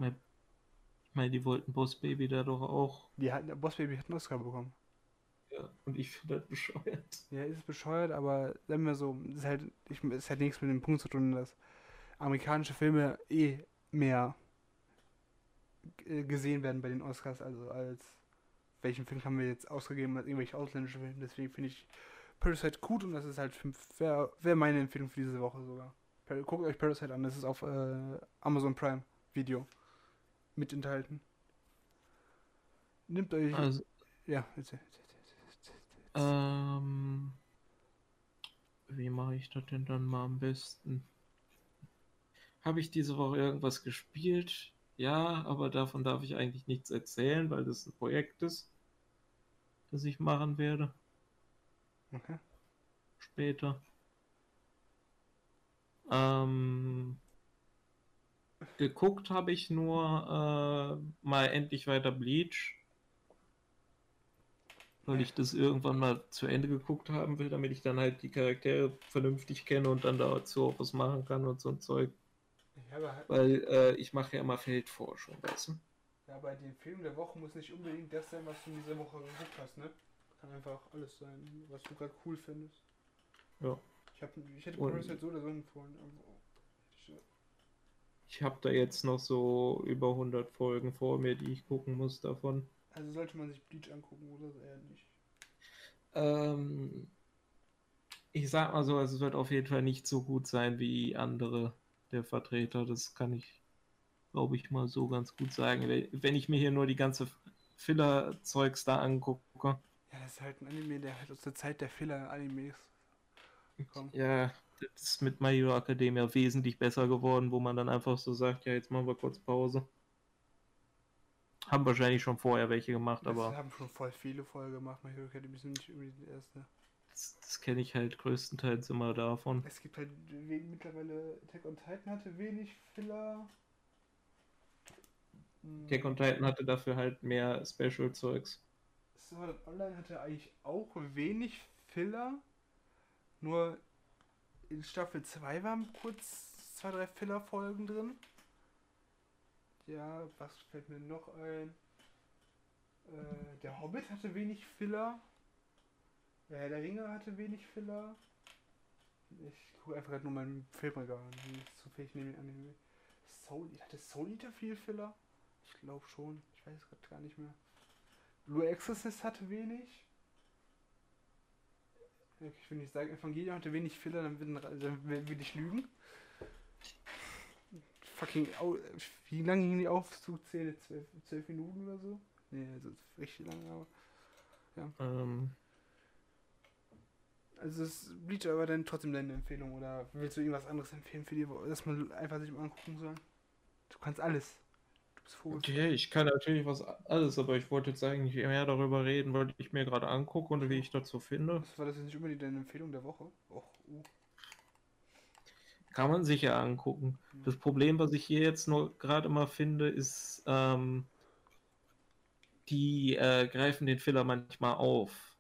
B: Ich meine, die wollten Boss Baby da doch auch.
A: Die hatten, Boss Baby hat einen Oscar bekommen.
B: Und ich finde das bescheuert.
A: Ja, ist bescheuert, aber sagen wir so, ist halt, ich, ist halt nichts mit dem Punkt zu tun, dass amerikanische Filme eh mehr gesehen werden bei den Oscars, also als welchen Film haben wir jetzt ausgegeben als irgendwelche ausländische Filme. Deswegen finde ich Parasite gut und das ist halt wäre wär meine Empfehlung für diese Woche sogar. Guckt euch Parasite an, das ist auf äh, Amazon Prime Video mit enthalten. Nimmt euch. Also, ja, erzähl, erzähl,
B: Ähm, wie mache ich das denn dann mal am besten? Habe ich diese Woche irgendwas gespielt? Ja, aber davon darf ich eigentlich nichts erzählen, weil das ein Projekt ist, das ich machen werde. Okay. Später. Ähm, geguckt habe ich nur äh, mal endlich weiter Bleach. Weil ich das irgendwann mal zu Ende geguckt haben will, damit ich dann halt die Charaktere vernünftig kenne und dann dazu auch was machen kann und so ein Zeug. Halt Weil äh, ich mache ja immer Feldforschung, weißt du?
A: Ja, bei den Filmen der Woche muss nicht unbedingt das sein, was du in dieser Woche geguckt hast, ne? Kann einfach alles sein, was du gerade cool findest.
B: Ja.
A: Ich, hab, ich hätte Parasite so oder so empfohlen.
B: Ich habe da jetzt noch so über 100 Folgen vor mir, die ich gucken muss davon.
A: Also sollte man sich Bleach angucken oder eher nicht?
B: Ähm, ich sag mal so, es wird auf jeden Fall nicht so gut sein wie andere der Vertreter. Das kann ich, glaube ich, mal so ganz gut sagen. Wenn ich mir hier nur die ganze Filler-Zeugs da angucke.
A: Ja, das ist halt ein Anime, der halt aus der Zeit der Filler-Animes
B: kommt. Ja, das ist mit My Hero Academia wesentlich besser geworden, wo man dann einfach so sagt, ja, jetzt machen wir kurz Pause. Haben wahrscheinlich schon vorher welche gemacht, das aber.
A: haben schon voll viele vorher gemacht. My Hero Academia sind nicht irgendwie die erste.
B: Das, das kenne ich halt größtenteils immer davon.
A: Es gibt halt mittlerweile Attack on Titan hatte wenig Filler.
B: Hm. Attack on Titan hatte dafür halt mehr Special-Zeugs.
A: Sword Online hatte eigentlich auch wenig Filler. Nur in Staffel 2 waren kurz zwei, drei Filler-Folgen drin. Ja, was fällt mir noch ein? Äh, der Hobbit hatte wenig Filler. Der Herr der Ringe hatte wenig Filler. Ich gucke einfach gerade nur meinen Filmregal an. Zufällig nehme ich an. Soul, hatte Soul Eater viel Filler? Ich glaube schon. Ich weiß es gerade gar nicht mehr. Blue Exorcist hatte wenig. Ich will nicht sagen, Evangelion hatte wenig Filler, dann will, ich lügen. Fucking, wie lange ging die Aufzugzähle? Zwölf, zwölf Minuten oder so? Nee, also richtig lange, aber. Ja. Ähm. Also ist Bleach aber dann trotzdem deine Empfehlung oder willst du irgendwas anderes empfehlen für die, dass man einfach sich mal angucken soll? Du kannst alles.
B: Okay, ich kann natürlich was alles, aber ich wollte jetzt eigentlich mehr darüber reden, weil ich mir gerade angucke und wie ich dazu finde.
A: Was war das jetzt nicht unbedingt deine Empfehlung der Woche? Och, uh.
B: Kann man sich ja angucken. Mhm. Das Problem, was ich hier jetzt nur gerade mal finde, ist, ähm, die äh, greifen den Filler manchmal auf.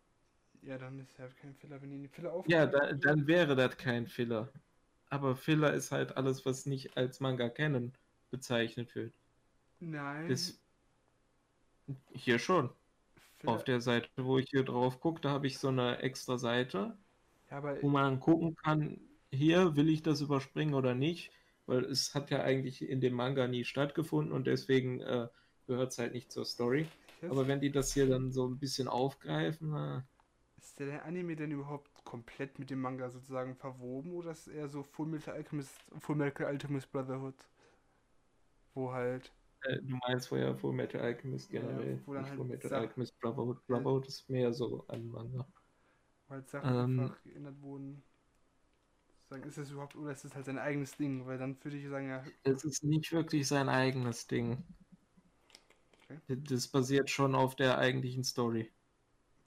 A: Ja, dann ist halt kein Filler, wenn die den Filler
B: aufgreifen. Ja, da, dann wäre das kein Filler. Aber Filler ist halt alles, was nicht als Manga kennen bezeichnet wird.
A: Nein.
B: Das, hier schon. Vielleicht. Auf der Seite, wo ich hier drauf gucke, da habe ich so eine extra Seite. ja, wo man gucken kann, hier will ich das überspringen oder nicht, weil es hat ja eigentlich in dem Manga nie stattgefunden und deswegen äh, gehört es halt nicht zur Story. Aber wenn die das hier dann so ein bisschen aufgreifen. Äh,
A: ist der Anime denn überhaupt komplett mit dem Manga sozusagen verwoben oder ist eher so Full Metal Alchemist, Full Metal Alchemist Brotherhood? Wo halt.
B: Äh, du meinst vorher Full Metal Alchemist generell. Ja, wo dann halt Full Metal Alchemist Brotherhood. Brotherhood ist mehr so ein Manga.
A: Weil Sachen ähm, einfach geändert wurden. Sagen, ist es überhaupt, oder ist es halt sein eigenes Ding? Weil dann würde ich sagen, ja.
B: Es ist nicht wirklich sein eigenes Ding. Okay. Das basiert schon auf der eigentlichen Story.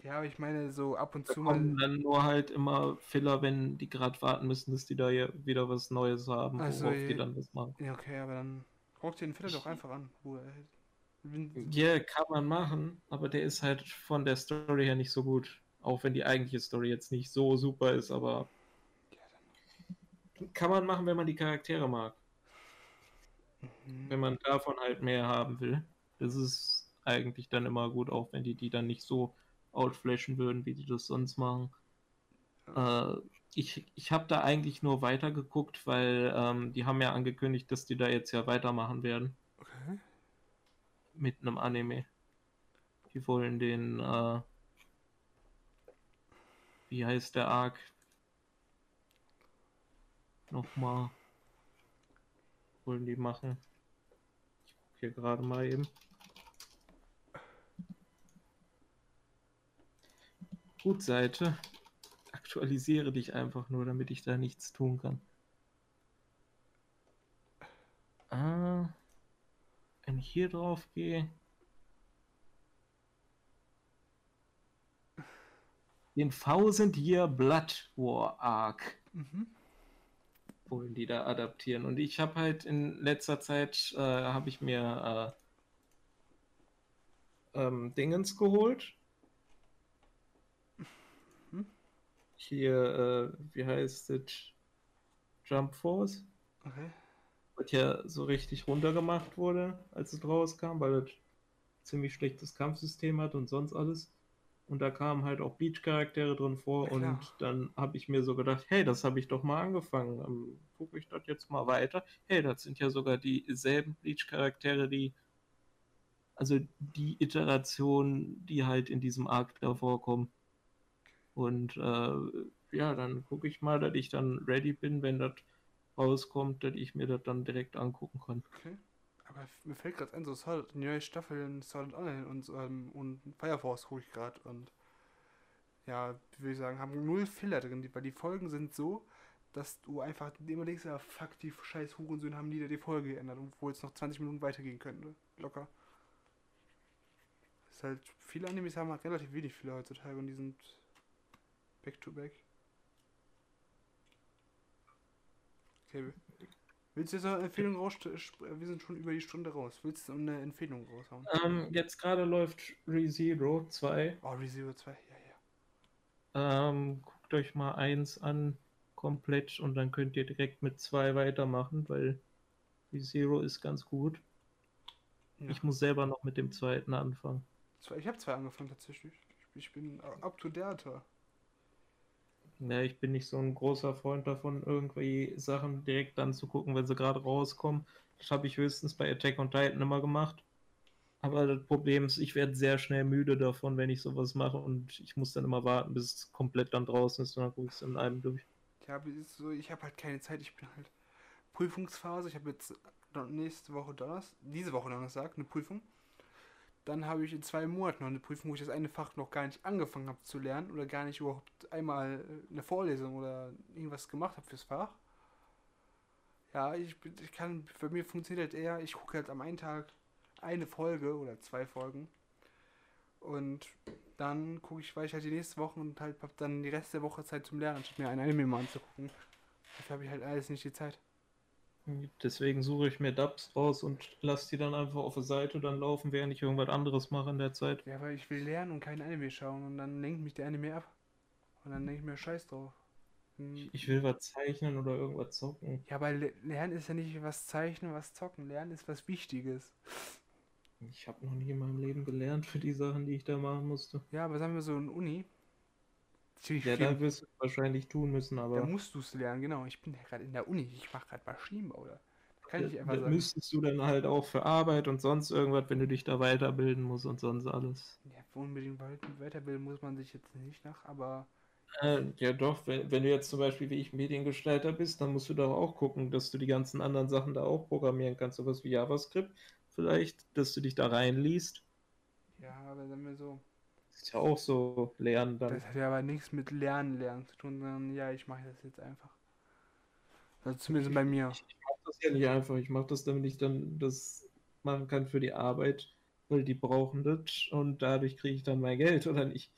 A: Ja, aber ich meine, so ab und
B: da
A: zu
B: kommen mal. dann nur halt immer Filler, wenn die gerade warten müssen, dass die da wieder was Neues haben,
A: also, worauf die dann was machen. Ja, okay, aber dann guckt ihr den Filler doch einfach an. Wo er,
B: ja, yeah, kann man machen, aber der ist halt von der Story her nicht so gut. Auch wenn die eigentliche Story jetzt nicht so super ist, aber kann man machen, wenn man die Charaktere mag. Mhm. Wenn man davon halt mehr haben will. Das ist eigentlich dann immer gut, auch wenn die die dann nicht so outflashen würden, wie die das sonst machen. Äh, ich ich habe da eigentlich nur weitergeguckt, weil ähm, die haben ja angekündigt, dass die da jetzt ja weitermachen werden. Okay. Mit einem Anime. Die wollen den, äh, wie heißt der Arc? Nochmal. Wollen die machen. Ich gucke hier gerade mal eben. Gut, Seite. Aktualisiere dich einfach nur, damit ich da nichts tun kann. Ah, wenn ich hier drauf gehe. Den Thousand Year Blood War Arc. Mhm. Wollen die da adaptieren. Und ich habe halt in letzter Zeit, äh, habe ich mir äh, ähm, Dingens geholt. hier, äh, wie heißt es? Jump Force. Okay. Was ja so richtig runtergemacht wurde, als es rauskam, weil es ziemlich schlechtes Kampfsystem hat und sonst alles. Und da kamen halt auch Bleach-Charaktere drin vor ja, und dann habe ich mir so gedacht, hey, das habe ich doch mal angefangen. Ähm, Gucke ich das jetzt mal weiter. Hey, das sind ja sogar dieselben Bleach-Charaktere, die, also die Iteration, die halt in diesem Arc da vorkommen. Und äh, ja, dann gucke ich mal, dass ich dann ready bin, wenn das rauskommt, dass ich mir das dann direkt angucken kann.
A: Okay. Aber mir fällt gerade ein, so die neue Staffel in Solid Online und, ähm, und Fire Force gucke ich gerade und ja, wie würde ich sagen, haben null Filler drin, weil die Folgen sind so, dass du einfach immer denkst, ja, fuck, die scheiß Hurensöhne haben nie die Folge geändert, obwohl es noch 20 Minuten weitergehen könnte. Locker. Ist halt, viele Animes haben halt relativ wenig Filler heutzutage und die sind Back to back. Okay. Willst du jetzt eine Empfehlung raus? Wir sind schon über die Stunde raus. Willst du eine Empfehlung raushauen?
B: Ähm, jetzt gerade läuft ReZero 2.
A: Oh, ReZero 2, ja,
B: ja. Ähm, guckt euch mal eins an, komplett, und dann könnt ihr direkt mit zwei weitermachen, weil ReZero ist ganz gut. Ja. Ich muss selber noch mit dem zweiten anfangen.
A: Ich habe zwei angefangen tatsächlich. Ich bin up to date.
B: Ja, ich bin nicht so ein großer Freund davon, irgendwie Sachen direkt anzugucken, wenn sie gerade rauskommen. Das habe ich höchstens bei Attack on Titan immer gemacht. Aber das Problem ist, ich werde sehr schnell müde davon, wenn ich sowas mache und ich muss dann immer warten, bis es komplett dann draußen ist und dann gucke ich es in einem durch.
A: Ja, so, ich habe halt keine Zeit, ich bin halt Prüfungsphase. Ich habe jetzt nächste Woche Donnerstag, diese Woche Donnerstag eine Prüfung. Dann habe ich in zwei Monaten noch eine Prüfung, wo ich das eine Fach noch gar nicht angefangen habe zu lernen oder gar nicht überhaupt einmal äh, eine Vorlesung oder irgendwas gemacht habe fürs Fach. Ja, ich, ich kann, für mich funktioniert halt eher, ich gucke halt am einen Tag eine Folge oder zwei Folgen und dann gucke ich, weil ich halt die nächste Woche und halt habe dann die Rest der Woche Zeit zum Lernen, anstatt mir ein Anime mal anzugucken. Dafür habe ich halt alles nicht die Zeit.
B: Deswegen suche ich mir Dubs raus und lasse die dann einfach auf der Seite dann laufen, während ich irgendwas anderes mache in der Zeit.
A: Ja, weil ich will lernen und kein Anime schauen und dann lenkt mich der Anime ab. Und dann denke ich mir Scheiß drauf.
B: Hm. Ich will was zeichnen oder irgendwas zocken.
A: Ja, aber Lernen ist ja nicht was zeichnen, was zocken. Lernen ist was Wichtiges.
B: Ich habe noch nie in meinem Leben gelernt für die Sachen, die ich da machen musste.
A: Ja, aber sagen wir so in Uni,
B: Ja, da wirst du wahrscheinlich tun müssen, aber.
A: Da musst du es lernen, genau. Ich bin ja gerade in der Uni, ich mache gerade Maschinenbau. Da kann
B: ich einfach da sagen. müsstest du dann halt auch für Arbeit und sonst irgendwas, wenn du dich da weiterbilden musst und sonst alles.
A: Ja, unbedingt weiterbilden muss man sich jetzt nicht nach, aber.
B: Äh, ja, doch, wenn, wenn du jetzt zum Beispiel wie ich Mediengestalter bist, dann musst du doch auch gucken, dass du die ganzen anderen Sachen da auch programmieren kannst, sowas wie JavaScript vielleicht, dass du dich da reinliest.
A: Ja, aber dann wir so.
B: Das ist ja auch so Lernen
A: dann. Das hat ja aber nichts mit Lernen, Lernen zu tun, sondern ja, ich mache das jetzt einfach. Also zumindest bei mir.
B: Ich, ich mache das ja nicht einfach. Ich mache das, damit ich dann das machen kann für die Arbeit, weil die brauchen das und dadurch kriege ich dann mein Geld, oder nicht?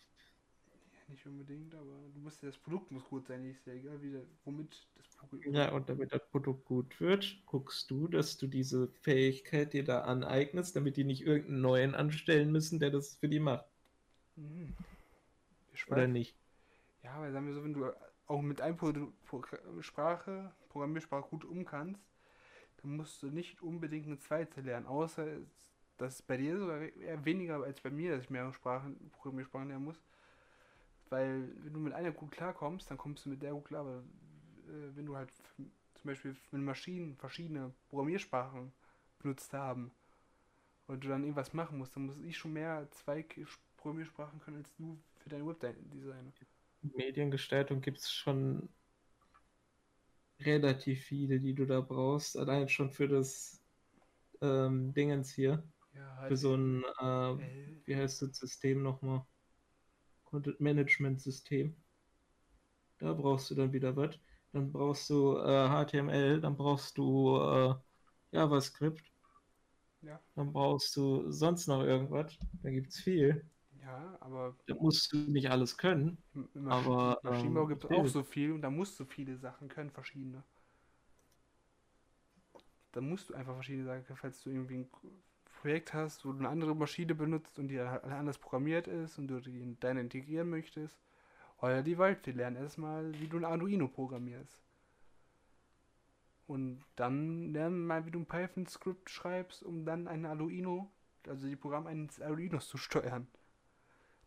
A: nicht unbedingt, aber du musst das Produkt muss gut sein, ist ja egal, wie womit das
B: Produkt. Ja, und damit das Produkt gut wird, guckst du, dass du diese Fähigkeit dir da aneignest, damit die nicht irgendeinen neuen anstellen müssen, der das für die macht. Mhm. Oder nicht?
A: Ja, aber sagen wir so, wenn du auch mit einem Pro Pro Sprache, Programmiersprache gut um kannst, dann musst du nicht unbedingt eine zweite lernen, außer dass bei dir sogar eher weniger als bei mir, dass ich mehrere Sprachen, Programmiersprachen lernen muss. Weil wenn du mit einer gut klarkommst, dann kommst du mit der gut klar. Aber äh, wenn du halt zum Beispiel mit Maschinen verschiedene Programmiersprachen benutzt haben und du dann irgendwas machen musst, dann muss ich schon mehr zwei Programmiersprachen können als du für dein Webdesign.
B: Mediengestaltung gibt es schon relativ viele, die du da brauchst. Allein schon für das ähm, Dingens hier. Ja, halt für so ein, äh, wie heißt das System nochmal? Content Management System. Da brauchst du dann wieder was. Dann brauchst du äh, HTML, dann brauchst du äh, JavaScript. Ja. Dann brauchst du sonst noch irgendwas. Da gibt es viel.
A: Ja, aber.
B: Da musst du nicht alles können. Im aber
A: Maschinenbau ähm, gibt es auch so viel und da musst du viele Sachen können, verschiedene. Da musst du einfach verschiedene Sachen können, falls du irgendwie ein Projekt hast, wo du eine andere Maschine benutzt und die anders programmiert ist und du die in deine integrieren möchtest, oder die Waldfee lernen erstmal, wie du ein Arduino programmierst. Und dann lernen mal, wie du ein Python-Skript schreibst, um dann ein Arduino, also die Programm eines Arduinos zu steuern.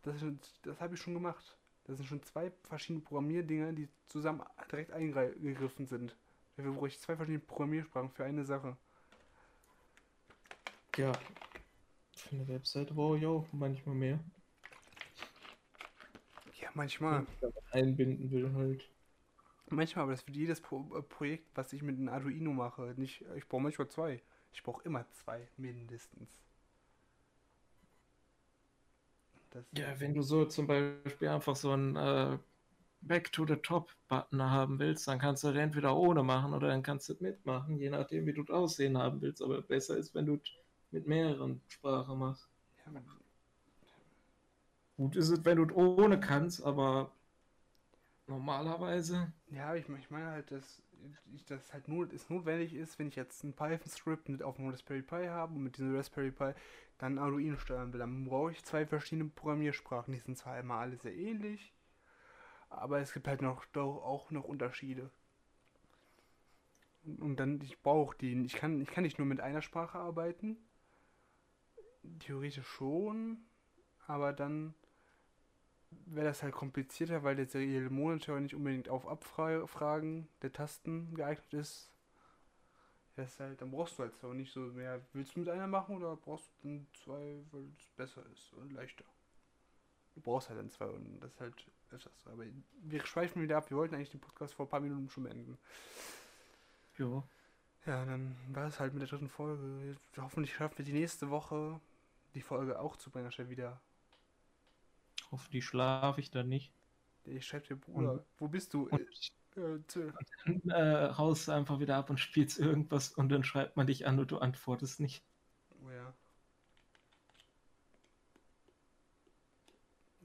A: Das, das habe ich schon gemacht. Das sind schon zwei verschiedene Programmierdinger, die zusammen direkt eingegriffen sind. Dafür brauche ich zwei verschiedene Programmiersprachen für eine Sache.
B: Ja. Für eine Webseite brauche ich auch manchmal mehr.
A: Ja, manchmal.
B: Einbinden will halt.
A: Manchmal, aber das für jedes Pro äh, Projekt, was ich mit einem Arduino mache, nicht. Ich brauche manchmal zwei. Ich brauche immer zwei, mindestens.
B: Das ja, wenn du so zum Beispiel einfach so ein äh, Back to the Top Button haben willst, dann kannst du das entweder ohne machen oder dann kannst du es mitmachen, je nachdem, wie du das Aussehen haben willst. Aber besser ist, wenn du mit mehreren Sprachen machst. Ja, man... Gut ist es, wenn du es ohne kannst, aber normalerweise.
A: Ja, ich, ich meine halt, dass das halt nur es notwendig ist, wenn ich jetzt ein Python-Script mit auf dem Raspberry Pi habe und mit diesem Raspberry Pi dann Arduino steuern will. Dann brauche ich zwei verschiedene Programmiersprachen. Die sind zwar immer alle sehr ähnlich, aber es gibt halt noch doch auch noch Unterschiede. Und, und dann, ich brauche die. Ich kann, ich kann nicht nur mit einer Sprache arbeiten, Theoretisch schon, aber dann wäre das halt komplizierter, weil der serielle Monitor nicht unbedingt auf Abfragen der Tasten geeignet ist. Das ist halt, dann brauchst du halt so nicht so mehr. Willst du mit einer machen oder brauchst du dann zwei, weil es besser ist und leichter? Du brauchst halt dann zwei und das ist halt öfters so. Aber wir schweifen wieder ab. Wir wollten eigentlich den Podcast vor ein paar Minuten schon beenden.
B: Ja.
A: Ja, dann war es halt mit der dritten Folge. Hoffentlich schaffen wir die nächste Woche die Folge auch zu bringen, anstatt wieder.
B: Hoffentlich schlafe ich dann nicht.
A: Ich schreibe dir, Bruder, und, wo bist du?
B: Und, äh, und dann äh, haust du einfach wieder ab und spielst irgendwas und dann schreibt man dich an und du antwortest nicht.
A: Oh ja.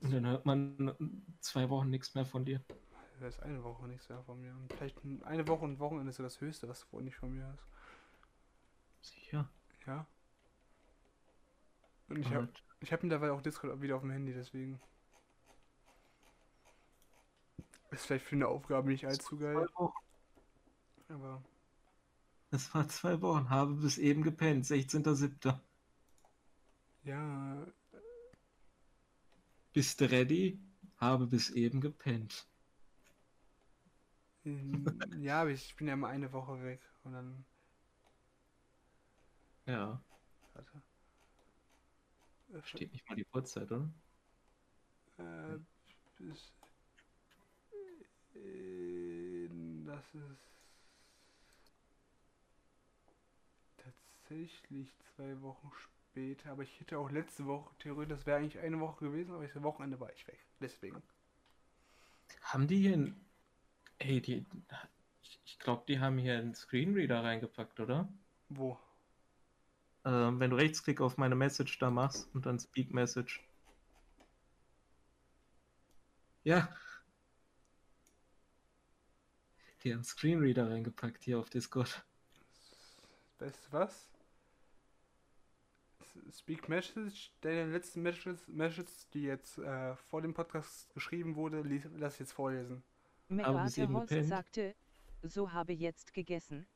B: Und dann hört man zwei Wochen nichts mehr von dir.
A: Das ist eine Woche nichts mehr von mir. Und vielleicht eine Woche und Wochenende ist ja das Höchste, was du nicht von mir hast.
B: Sicher.
A: Ja. Und ich habe ich hab mittlerweile auch Discord wieder auf dem Handy, deswegen. Ist vielleicht für eine Aufgabe nicht allzu geil. Aber.
B: Es war zwei Wochen, habe bis eben gepennt, 16.07.
A: Ja.
B: Bist du ready? Habe bis eben gepennt.
A: Ja, aber ich bin ja mal eine Woche weg und dann.
B: Ja. Warte. Steht nicht mal die Uhrzeit, oder? Äh, bis.
A: Äh, das ist. Tatsächlich zwei Wochen später, aber ich hätte auch letzte Woche, theoretisch, das wäre eigentlich eine Woche gewesen, aber das Wochenende war ich weg. Deswegen.
B: Haben die hier ein Ey, die. Ich glaube, die haben hier einen Screenreader reingepackt, oder?
A: Wo?
B: Ähm, wenn du Rechtsklick auf meine Message da machst und dann Speak Message. Ja. Haben einen Screenreader reingepackt hier auf Discord.
A: Weißt du was? Speak Message, deine letzten Messages, Messages die jetzt äh, vor dem Podcast geschrieben wurde, lass ich jetzt vorlesen.
C: Merateros sagte, so habe jetzt gegessen.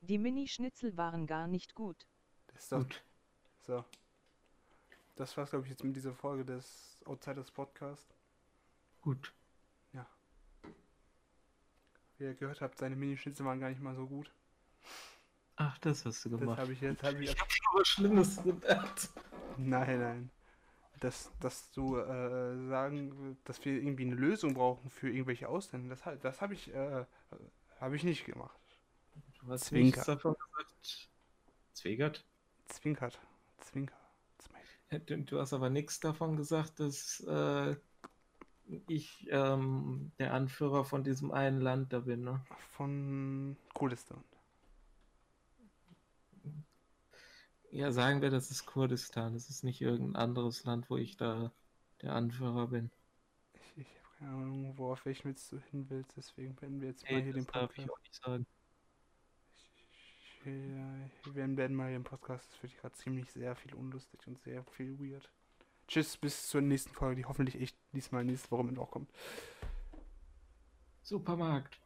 C: Die Mini-Schnitzel waren gar nicht gut.
A: Das ist doch, gut. So. Das war's, glaube ich, jetzt mit dieser Folge des Outsiders Podcast.
B: Gut.
A: Wie ihr gehört habt, seine Mini-Schnitzel waren gar nicht mal so gut.
B: Ach, das hast du gemacht.
A: Das habe ich jetzt. Hab ich,
B: ich habe schon was Schlimmes gedacht.
A: Nein, nein dass, dass du äh, sagen, dass wir irgendwie eine Lösung brauchen für irgendwelche Ausländer. Das, das habe ich, äh, hab ich nicht gemacht.
B: Du hast Zwinkert. nichts davon gesagt. Zwinkert?
A: Zwinkert. Zwinker.
B: Du, du hast aber nichts davon gesagt, dass äh, ich ähm, der Anführer von diesem einen Land da bin, ne?
A: Von Kurdistan.
B: Ja, sagen wir, das ist Kurdistan. Das ist nicht irgendein anderes Land, wo ich da der Anführer bin.
A: Ich, ich habe keine Ahnung, worauf ich mit du hin willst, deswegen beenden wir jetzt mal hier den Podcast. Darf ich auch nicht sagen. Ich, ja, wir werden mal hier im Podcast. Das wird gerade ziemlich sehr viel unlustig und sehr viel weird. Tschüss, bis zur nächsten Folge, die hoffentlich echt diesmal nächste Woche mit auch kommt.
B: Supermarkt.